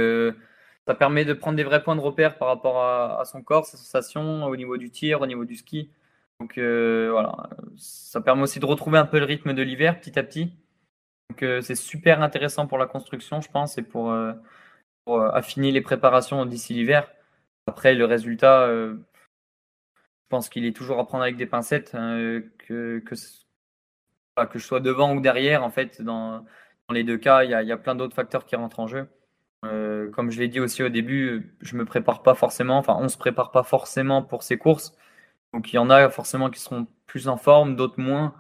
ça permet de prendre des vrais points de repère par rapport à, son corps, ses sensations, au niveau du tir, au niveau du ski. Donc voilà, ça permet aussi de retrouver un peu le rythme de l'hiver petit à petit. Donc euh, c'est super intéressant pour la construction, je pense, et pour, euh, euh, affiner les préparations d'ici l'hiver. Après, le résultat, je pense qu'il est toujours à prendre avec des pincettes, hein, que, que, que je sois devant ou derrière, en fait, dans, dans les deux cas, il y a, y a plein d'autres facteurs qui rentrent en jeu. Comme je l'ai dit aussi au début, je me prépare pas forcément, enfin on se prépare pas forcément pour ces courses. Donc il y en a forcément qui seront plus en forme, d'autres moins.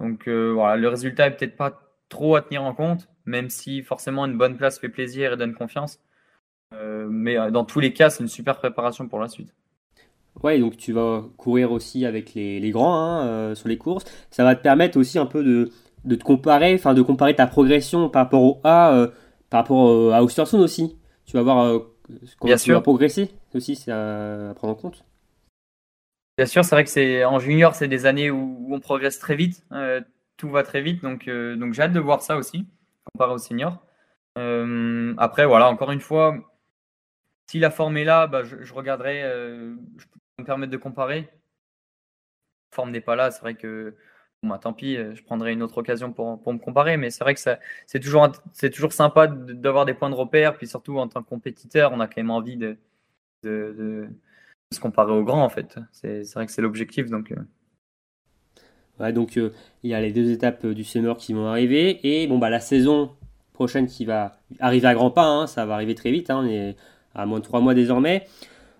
Donc voilà, le résultat est peut-être pas trop à tenir en compte, même si forcément une bonne place fait plaisir et donne confiance. Euh, mais euh, dans tous les cas, c'est une super préparation pour la suite. Ouais, donc tu vas courir aussi avec les, les grands hein, euh, sur les courses. Ça va te permettre aussi un peu de, de te comparer, enfin de comparer ta progression par rapport au A, euh, par rapport à Ostersund aussi. Tu vas voir comment Bien tu sûr. vas progresser aussi, c'est à, à prendre en compte. Bien sûr, c'est vrai que c'est en junior, c'est des années où, où on progresse très vite, tout va très vite, donc, euh, donc j'ai hâte de voir ça aussi, comparé aux seniors. Euh, après, voilà, encore une fois, si la forme est là, bah, je, regarderai, euh, je peux me permettre de comparer. La forme n'est pas là, c'est vrai que bon, bah, tant pis, euh, je prendrai une autre occasion pour, pour me comparer, mais c'est vrai que c'est toujours, toujours sympa d'avoir des points de repère, puis surtout en tant que compétiteur, on a quand même envie de, de, se comparer aux grands en fait. C'est vrai que c'est l'objectif, donc Donc euh, il y a les deux étapes euh, du Summer qui vont arriver et bon bah la saison prochaine qui va arriver à grands pas, hein, ça va arriver très vite, hein, on est à moins de trois mois désormais.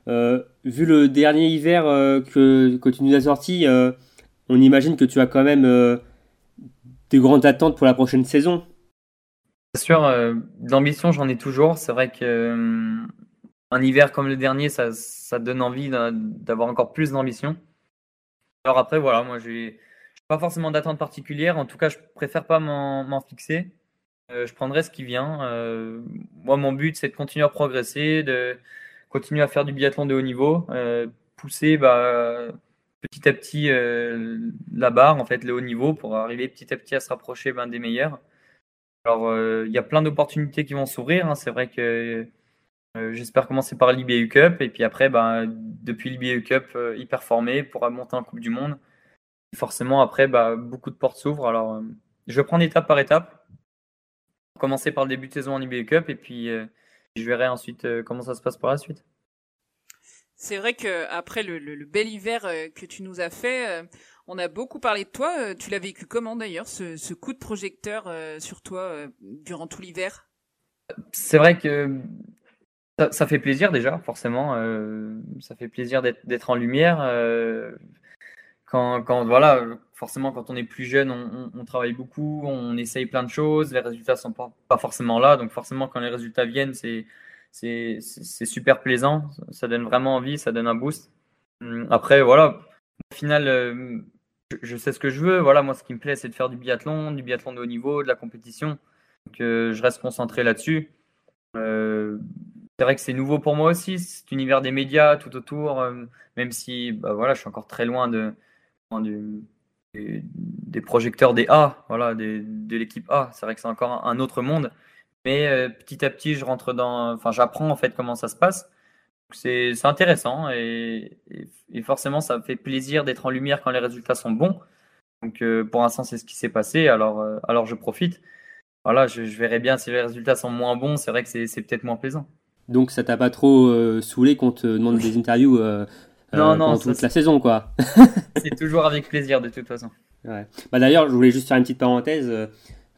Euh, vu le dernier hiver que, que tu nous as sorti, on imagine que tu as quand même de grandes attentes pour la prochaine saison. Bien sûr, de l'ambition, j'en ai toujours. C'est vrai que euh, un hiver comme le dernier, ça, ça donne envie d'a- d'avoir encore plus d'ambition. Alors après, voilà, moi, j'ai pas forcément d'attente particulière. En tout cas, je préfère pas m'en fixer. Euh, je prendrai ce qui vient. Euh, moi, mon but, c'est de continuer à progresser, de continuer à faire du biathlon de haut niveau, euh, pousser bah, petit à petit la barre, en fait, le haut niveau, pour arriver petit à petit à se rapprocher ben, des meilleurs. Alors, il y a plein d'opportunités qui vont s'ouvrir. hein. C'est vrai que j'espère commencer par l'IBU Cup et puis après, bah, depuis l'IBU Cup, y performer pour monter en Coupe du Monde. Forcément, après, bah, beaucoup de portes s'ouvrent. Alors, euh, je vais prendre étape par étape. commencer par le début de saison en IBU Cup et puis je verrai ensuite comment ça se passe par la suite. C'est vrai que après le, le, bel hiver que tu nous as fait, on a beaucoup parlé de toi. Tu l'as vécu comment d'ailleurs, ce, ce, coup de projecteur sur toi durant tout l'hiver? C'est vrai que ça, fait plaisir déjà, forcément. Euh, ça fait plaisir d'être en lumière. Euh, quand, voilà, forcément, quand on est plus jeune, on, travaille beaucoup, on essaye plein de choses, les résultats sont pas, pas forcément là. Donc forcément, quand les résultats viennent, c'est c'est super plaisant. Ça donne vraiment envie, ça donne un boost. Hum, après, voilà, au final, euh, je, sais ce que je veux. Voilà, moi, ce qui me plaît, c'est de faire du biathlon, du biathlon de haut niveau, de la compétition. Donc, je reste concentré là-dessus. Euh, c'est vrai que c'est nouveau pour moi aussi, cet univers des médias tout autour, euh, même si bah, voilà, je suis encore très loin de, des, projecteurs des A, voilà, de l'équipe A. C'est vrai que c'est encore un, autre monde. Mais euh, petit à petit, je rentre dans. Enfin, j'apprends en fait comment ça se passe. C'est intéressant et, forcément, ça fait plaisir d'être en lumière quand les résultats sont bons. Donc, euh, pour l'instant, c'est ce qui s'est passé. Alors, alors, je profite. Voilà, je, verrai bien si les résultats sont moins bons. C'est vrai que c'est peut-être moins plaisant. Donc ça t'a pas trop euh, saoulé qu'on te demande des interviews euh, euh non, non, toute la saison, quoi. c'est toujours avec plaisir de toute façon. Ouais. Bah, D'ailleurs, je voulais juste faire une petite parenthèse.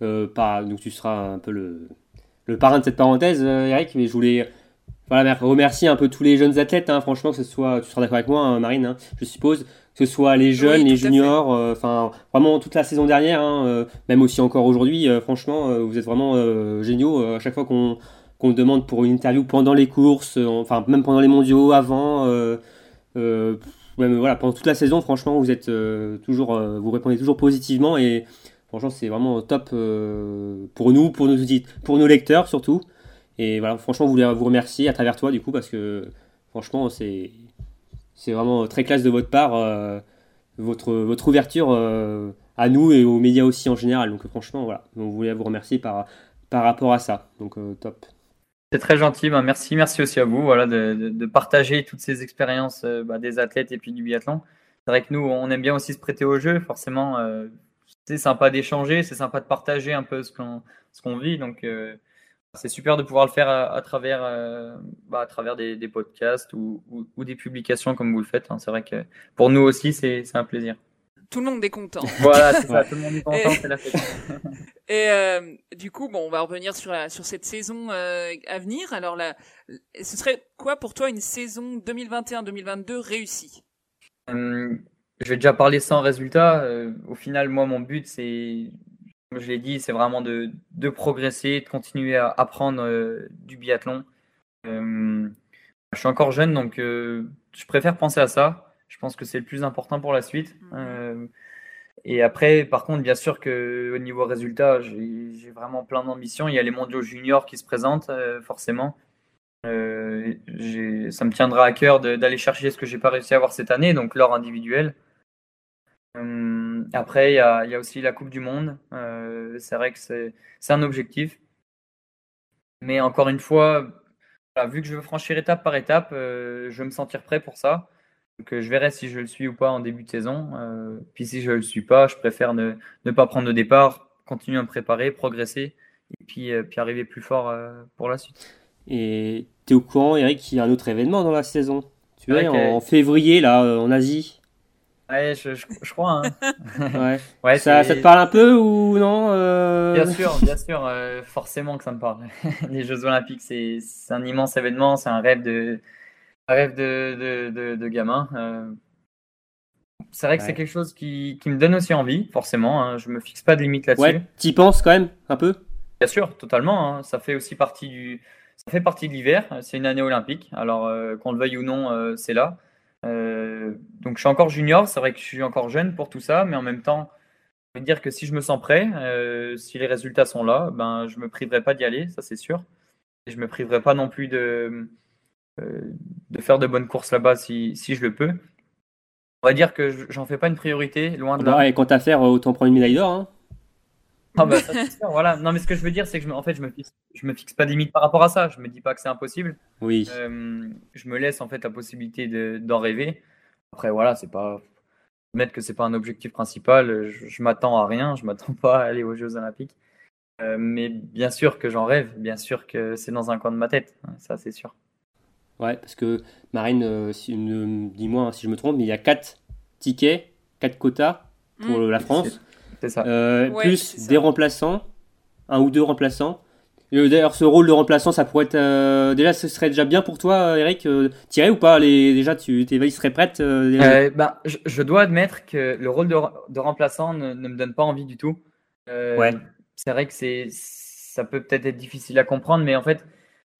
Euh, par, donc tu seras un peu le, le parrain de cette parenthèse, Eric, mais je voulais voilà, remercier un peu tous les jeunes athlètes. Hein, franchement, que ce soit, tu seras d'accord avec moi, hein, Marine, hein, je suppose, que ce soit les jeunes, les juniors, enfin vraiment toute la saison dernière, hein, même aussi encore aujourd'hui. franchement, vous êtes vraiment géniaux. à chaque fois qu'on qu'on demande pour une interview pendant les courses, euh, enfin même pendant les mondiaux, avant, euh, euh, voilà, pendant toute la saison, franchement, vous êtes toujours, vous répondez toujours positivement et franchement, c'est vraiment top pour nous, pour nos pour nos lecteurs surtout. Et voilà, franchement, vous voulez vous remercier à travers toi du coup parce que franchement, c'est c'est vraiment très classe de votre part votre votre ouverture à nous et aux médias aussi en général. Donc franchement, voilà, on voulait vous remercier par par rapport à ça. Donc top. C'est très gentil. Ben, merci, merci aussi à vous voilà, de, partager toutes ces expériences euh, bah, des athlètes et puis du biathlon. C'est vrai que nous, on aime bien aussi se prêter au jeu. Forcément, euh, c'est sympa d'échanger, c'est sympa de partager un peu ce qu'on vit. Donc, euh, c'est super de pouvoir le faire à, travers, bah, à travers des, podcasts ou, ou, des publications comme vous le faites. Hein. C'est vrai que pour nous aussi, c'est un plaisir tout le monde est content. Voilà, c'est ça, tout le monde est content, c'est la fête. Et euh, du coup, bon, on va revenir sur sur cette saison euh, à venir. Alors là, ce serait quoi pour toi une saison 2021-2022 réussie? Euh, Je vais déjà parler sans résultat. Euh, au final, moi, mon but, c'est, comme je l'ai dit, c'est vraiment de, de progresser, de continuer à apprendre euh, du biathlon. je suis encore jeune, donc je préfère penser à ça. Je pense que c'est le plus important pour la suite. Mhm. Euh, et après, par contre, bien sûr qu'au niveau résultat, j'ai vraiment plein d'ambitions. Il y a les mondiaux juniors qui se présentent, euh, forcément. Euh, ça me tiendra à cœur d'aller chercher ce que j'ai pas réussi à avoir cette année, donc l'or individuel. après, il y, a, il y, a, aussi la Coupe du Monde. c'est vrai que c'est un objectif. Mais encore une fois, vu que je veux franchir étape par étape, je veux me sentir prêt pour ça. Donc, euh, je verrai si je le suis ou pas en début de saison. Euh, puis si je le suis pas, je préfère ne, ne, pas prendre de départ, continuer à me préparer, progresser et puis, euh, puis arriver plus fort pour la suite. Et tu es au courant, Eric, qu'il y a un autre événement dans la saison Tu vois, en, février, là, en Asie Ouais, je, je, crois. Hein. ouais. ouais ça, ça, te parle un peu ou non Bien sûr, bien sûr, forcément que ça me parle. Les Jeux Olympiques, c'est un immense événement, c'est un rêve de, rêve de, de, de, gamin. Euh, c'est vrai que c'est quelque chose qui, qui, me donne aussi envie, forcément. Hein. Je me fixe pas de limite là-dessus. Ouais, y penses quand même un peu? Bien sûr, totalement. Hein. Ça fait aussi partie du, ça fait partie de l'hiver. C'est une année olympique. Alors euh, qu'on le veuille ou non, euh, c'est là. donc je suis encore junior. C'est vrai que je suis encore jeune pour tout ça, mais en même temps, je veux dire que si je me sens prêt, si les résultats sont là, ben je me priverai pas d'y aller, ça c'est sûr. Et je me priverai pas non plus de de faire de bonnes courses là-bas si, si je le peux. On va dire que j'en fais pas une priorité, loin de là. Et quant à faire, autant prendre une médaille d'or. Hein. Ah bah, voilà. Non, mais ce que je veux dire, c'est que je me, en fait, je me fixe, je me fixe pas de limite par rapport à ça. Je me dis pas que c'est impossible. Oui. Euh, je me laisse en fait la possibilité d'en rêver. Après, voilà, c'est pas mettre que c'est pas un objectif principal. Je, je m'attends à rien. Je m'attends pas à aller aux Jeux Olympiques. Euh, mais bien sûr que j'en rêve, bien sûr que c'est dans un coin de ma tête, ça c'est sûr. Ouais, parce que Marine, euh, si, dis-moi hein, si je me trompe, mais il y a 4 tickets, 4 quotas pour Mm. la France, C'est ça. euh, Ouais, plus ça. des remplaçants, un ou deux remplaçants. Euh, D'ailleurs, ce rôle de remplaçant, ça pourrait être euh, déjà, ce serait déjà bien pour toi, Eric. Euh, Tirer ou pas? Les, Déjà, tu t'es, il serait prête euh, déjà Euh, ben, je, je dois admettre que le rôle de, de remplaçant ne, ne me donne pas envie du tout. Euh, Ouais. C'est vrai que c'est, ça peut peut-être être difficile à comprendre, mais en fait,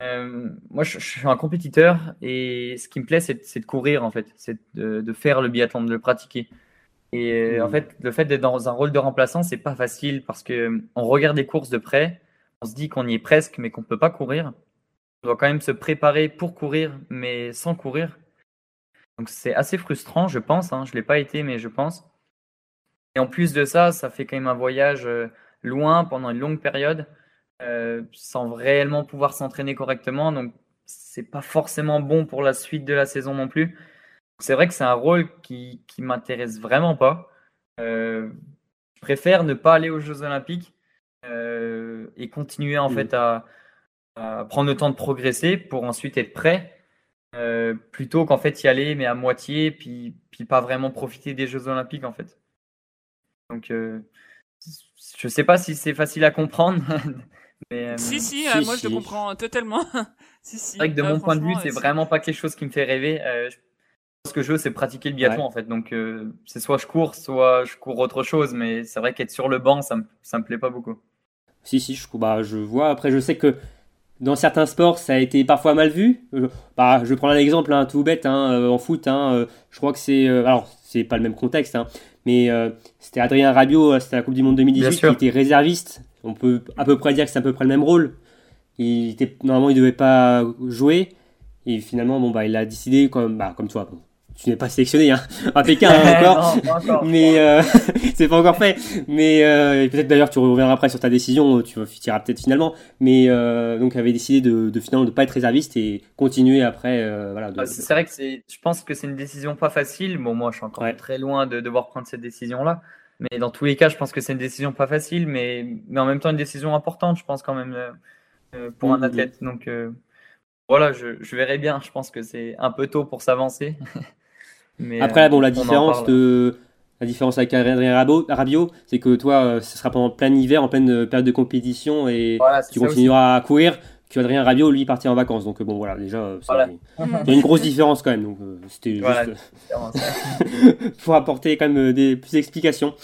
euh, moi, je, je suis un compétiteur et ce qui me plaît, c'est, de courir, en fait, c'est de, de faire le biathlon, de le pratiquer. Et euh, en fait, le fait d'être dans un rôle de remplaçant, c'est pas facile parce que on regarde des courses de près, on se dit qu'on y est presque, mais qu'on peut pas courir. On doit quand même se préparer pour courir, mais sans courir. Donc c'est assez frustrant, je pense. Hein. Je l'ai pas été, mais je pense. Et en plus de ça, ça fait quand même un voyage euh, loin pendant une longue période, euh, sans réellement pouvoir s'entraîner correctement. Donc c'est pas forcément bon pour la suite de la saison non plus. C'est vrai que c'est un rôle qui qui m'intéresse vraiment pas. Euh, je préfère ne pas aller aux Jeux Olympiques euh, et continuer en Mhm. fait à, à prendre le temps de progresser pour ensuite être prêt. Plutôt qu'en fait y aller mais à moitié puis puis pas vraiment profiter des Jeux Olympiques en fait. Donc je sais pas si c'est facile à comprendre. mais, euh, Si, si, si, euh, moi je le comprends totalement. si, si. c'est vrai que de Euh, mon point de vue, c'est euh, vraiment pas quelque chose qui me fait rêver. Euh, je- ce que je veux, c'est pratiquer le biathlon Ouais. en fait. Donc euh, c'est soit je cours, soit je cours autre chose. Mais c'est vrai qu'être sur le banc, ça me ça me plaît pas beaucoup. Si, si, je, bah, je vois. Après, je sais que dans certains sports, ça a été parfois mal vu. Euh, bah, je vais prendre un exemple hein, tout bête hein, euh, en foot. hein, euh, je crois que c'est. euh, alors, c'est pas le même contexte, hein, mais euh, c'était Adrien Rabiot, c'était la Coupe du Monde 2018, Bien qui était réserviste. On peut à peu près dire que c'est à peu près le même rôle. Il était, normalement, il devait pas jouer. Et finalement, bon, bah, il a décidé, comme, bah, comme toi. Bon, tu n'es pas sélectionné, hein, à Pékin hein, encore. Non, pas encore. Mais euh, c'est pas encore fait. Mais euh, peut-être d'ailleurs tu reviendras après sur ta décision, tu tireras peut-être finalement. Mais euh, donc avait décidé de, de finalement de pas être réserviste et continuer après. euh, voilà. de- Ah, C'est vrai que c'est, je pense que c'est une décision pas facile. Bon, moi, je suis encore Ouais. très loin de devoir prendre cette décision-là. Mais dans tous les cas, je pense que c'est une décision pas facile, mais, mais en même temps une décision importante, je pense quand même, euh, euh, pour un athlète. Donc euh, voilà, je, je verrai bien. Je pense que c'est un peu tôt pour s'avancer. mais, Après bon, la différence de la différence avec Rabiot, c'est que toi, ce sera pendant plein hiver, en pleine période de compétition et Voilà, tu aussi. continueras à courir. Que Adrien Rabiot, lui, partir en vacances. Donc euh, bon, voilà, déjà, euh, c'est- Voilà. il y a une grosse différence quand même. Donc euh, c'était Voilà. juste pour apporter quand même des plus d'explications.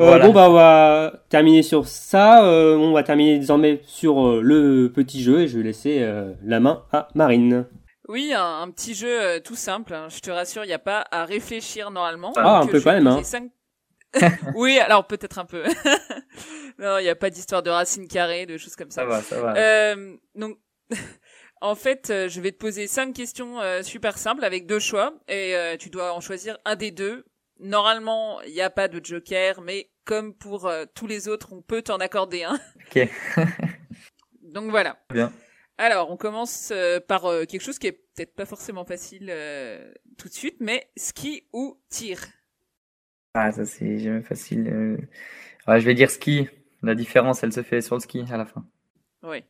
Euh, Voilà. Bon bah on va terminer sur ça. Euh, on va terminer désormais sur le petit jeu et je vais laisser euh, la main à Marine. Oui, un, un petit jeu euh, tout simple. hein. Je te rassure, il n'y a pas à réfléchir normalement. Ah, Donc, un peu quand même, poser cinq- oui, alors peut-être un peu. non, il n'y a pas d'histoire de racine carrée, de choses comme ça. Ça va, ça va. Euh, donc, en fait, euh, je vais te poser cinq questions euh, super simples avec deux choix et euh, tu dois en choisir un des deux. Normalement, il n'y a pas de joker, mais comme pour tous les autres, on peut t'en accorder un. Ok. donc voilà. Bien. Alors, on commence par quelque chose qui est peut-être pas forcément facile tout de suite, mais ski ou tir? Ah, ça c'est jamais facile. euh. Ouais, je vais dire ski. La différence, elle se fait sur le ski à la fin. Oui.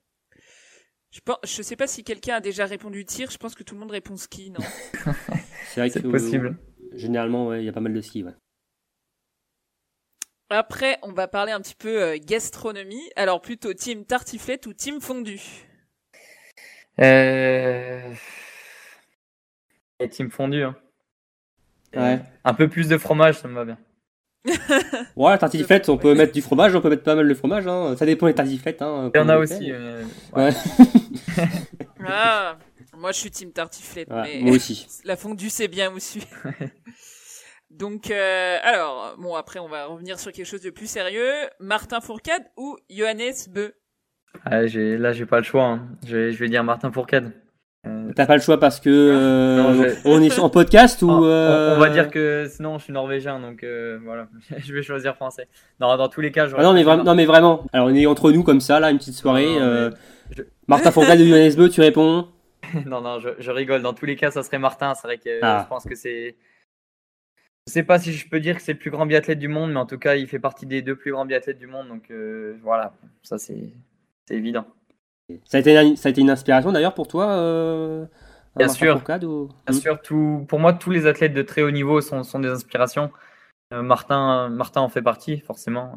Je pense, je sais pas si quelqu'un a déjà répondu tir. Je pense que tout le monde répond ski, non? C'est vrai C'est que possible. euh, généralement ouais, il y a pas mal de ski. Ouais. Après, on va parler un petit peu euh, gastronomie. Alors plutôt team tartiflette ou team fondu. Euh... Et team fondu. Hein. Ouais. Un peu plus de fromage, ça me va bien. Ouais, la tartiflette, on peut mettre du fromage, on peut mettre pas mal de fromage. Hein. Ça dépend des tartiflettes. Hein, Il y en a aussi. euh, Ouais. Ah, moi je suis team tartiflette, Ouais, mais Moi aussi. la fondue c'est bien aussi. Donc, euh, alors, bon après on va revenir sur quelque chose de plus sérieux. Martin Fourcade ou Johannes Beu? Ah, là, j'ai pas le choix. hein. Je, vais, je vais dire Martin Fourcade. T'as pas le choix parce que euh, Non, je- on est en podcast ou on, euh, on va dire que sinon, je suis norvégien, donc euh, voilà. je vais choisir français. Non, dans tous les cas, je Ah non mais vraiment, non mais vraiment. Alors on est entre nous comme ça là, une petite soirée. Non, je- Martin Fourcade de UNSB, tu réponds. non, non, je, je rigole. Dans tous les cas, ça serait Martin. C'est vrai que Ah. je pense que c'est Je sais pas si je peux dire que c'est le plus grand biathlète du monde, mais en tout cas, il fait partie des deux plus grands biathlètes du monde. Donc voilà, ça c'est évident. Ça a, été une, ça a été une inspiration d'ailleurs pour toi euh, Bien sûr. Bien hmm. sûr, pour moi, tous les athlètes de très haut niveau sont, sont des inspirations. Euh, Martin, Martin en fait partie, forcément.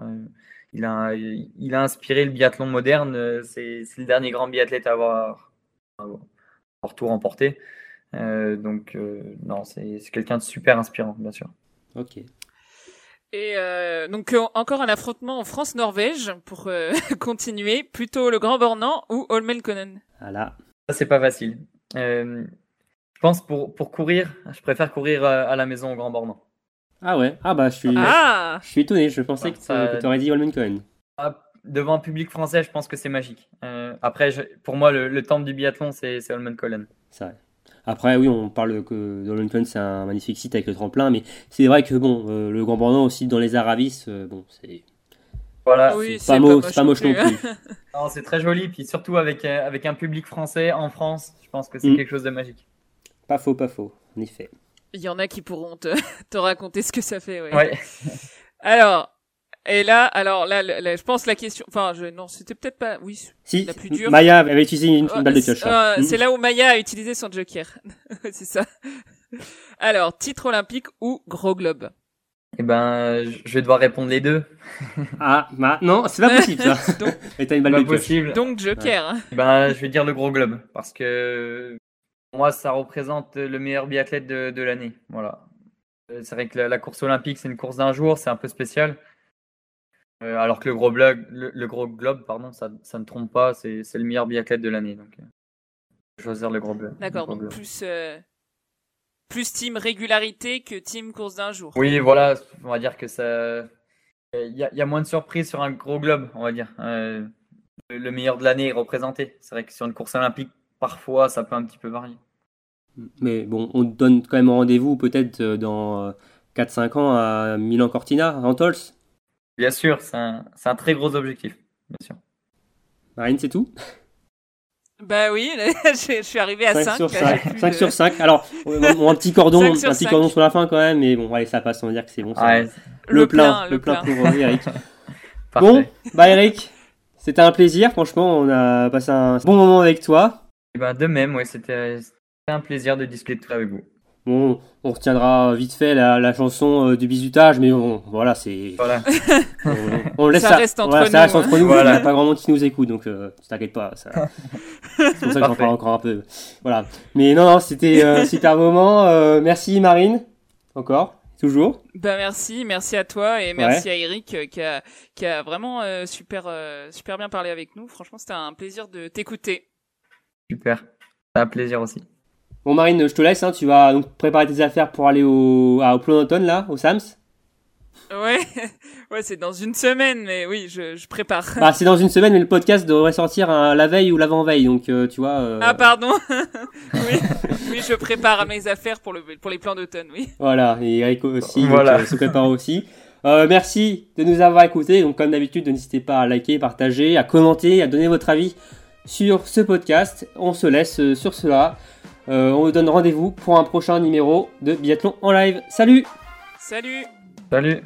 il, a, il a inspiré le biathlon moderne. C'est le dernier grand biathlète à avoir, avoir tout remporté. donc, non, c'est quelqu'un de super inspirant, bien sûr. Ok. Et euh, donc euh, encore un affrontement en France-Norvège pour euh, continuer. Plutôt le Grand Bornand ou Holmenkollen Voilà. Ça c'est pas facile. je pense pour pour courir, je préfère courir à la maison au Grand Bornand. Ah ouais. Ah bah je suis. Ah. Je suis étonné. Je pensais que tu aurais dit Holmenkollen. Ah, devant un public français, je pense que c'est magique. après, pour moi, le, le temple du biathlon, c'est Holmenkollen. C'est vrai. Après, oui, on parle que Darlington, c'est un magnifique site avec le tremplin, mais c'est vrai que bon, euh, le Grand Bornand aussi dans les Aravis, euh, bon, c'est. Voilà, c'est pas, moche non plus. c'est très joli, puis surtout avec, euh, avec un public français en France, je pense que c'est mm. quelque chose de magique. Pas faux, pas faux, en effet. Il y en a qui pourront te, te raconter ce que ça fait, ouais. ouais. Alors, et là, alors là, je pense la question. Enfin, je, non, c'était peut-être pas. Oui. Si. La plus dure. Maya avait utilisé une, balle de pioche. Euh, c'est là où Maya a utilisé son joker. c'est ça. Alors, titre olympique ou gros globe? Eh ben, je vais devoir répondre les deux. ah, bah, non, c'est pas possible ça. donc, t'as une balle de possible. Donc joker. Eh ben, je vais dire le gros globe parce que pour moi, ça représente le meilleur biathlète de, de l'année. Voilà. Euh, c'est vrai que la course olympique, c'est une course d'un jour, c'est un peu spécial. Euh, alors que le gros, blog, le, gros globe, pardon, ça, ça ne trompe pas, c'est le meilleur biathlète de l'année. Donc, euh, choisir le gros globe. D'accord, donc plus, euh, plus team régularité que team course d'un jour. Oui, voilà, on va dire que ça. Il y, y, a moins de surprises sur un gros globe, on va dire. le meilleur de l'année est représenté. C'est vrai que sur une course olympique, parfois, ça peut un petit peu varier. Mais bon, on donne quand même rendez-vous peut-être dans 4-5 ans à Milan-Cortina, en Tols Bien sûr, c'est un, un, très gros objectif. Bien sûr. Marine, c'est tout? Bah oui, je, suis arrivé à 5. 5 sur 5. 5 sur 5. Alors, un petit cordon, un petit cordon sur la fin quand même, mais bon, allez, ça passe, on va dire que c'est bon. le, plein, le plein, pour Eric. bon, bah Eric, c'était un plaisir, franchement, on a passé un bon moment avec toi. Et bah de même, ouais, c'était un plaisir de discuter avec vous. Bon, on retiendra vite fait la, chanson euh, du bisutage, mais bon, voilà, c'est. Voilà. on, laisse ça, reste entre nous. Ça reste entre nous. Il n'y a pas grand monde qui nous écoute, donc euh, t'inquiète pas. Ça... c'est pour ça que j'en parle encore un peu. Voilà. Mais non, non, c'était un euh, super moment. Euh, merci Marine, encore. Toujours. Ben merci, merci à toi et merci à Eric qui a, qui a vraiment super, super bien parlé avec nous. Franchement, c'était un plaisir de t'écouter. Super, un plaisir aussi. Bon Marine, je te laisse, hein, tu vas donc préparer tes affaires pour aller au, à, au plan d'automne là, au SAMS. Ouais, ouais, c'est dans une semaine, mais oui, je, je prépare. Bah, c'est dans une semaine, mais le podcast devrait sortir hein, la veille ou l'avant-veille, donc euh, tu vois. Euh... Ah pardon. oui, oui, je prépare mes affaires pour le pour les plans d'automne, oui. Voilà, et Eric aussi, voilà. Donc, euh, se prépare aussi. Euh, merci de nous avoir écoutés. Donc comme d'habitude, n'hésitez pas à liker, partager, à commenter, à donner votre avis sur ce podcast. On se laisse sur cela. Euh, on vous donne rendez-vous pour un prochain numéro de Biathlon en live. Salut! Salut! Salut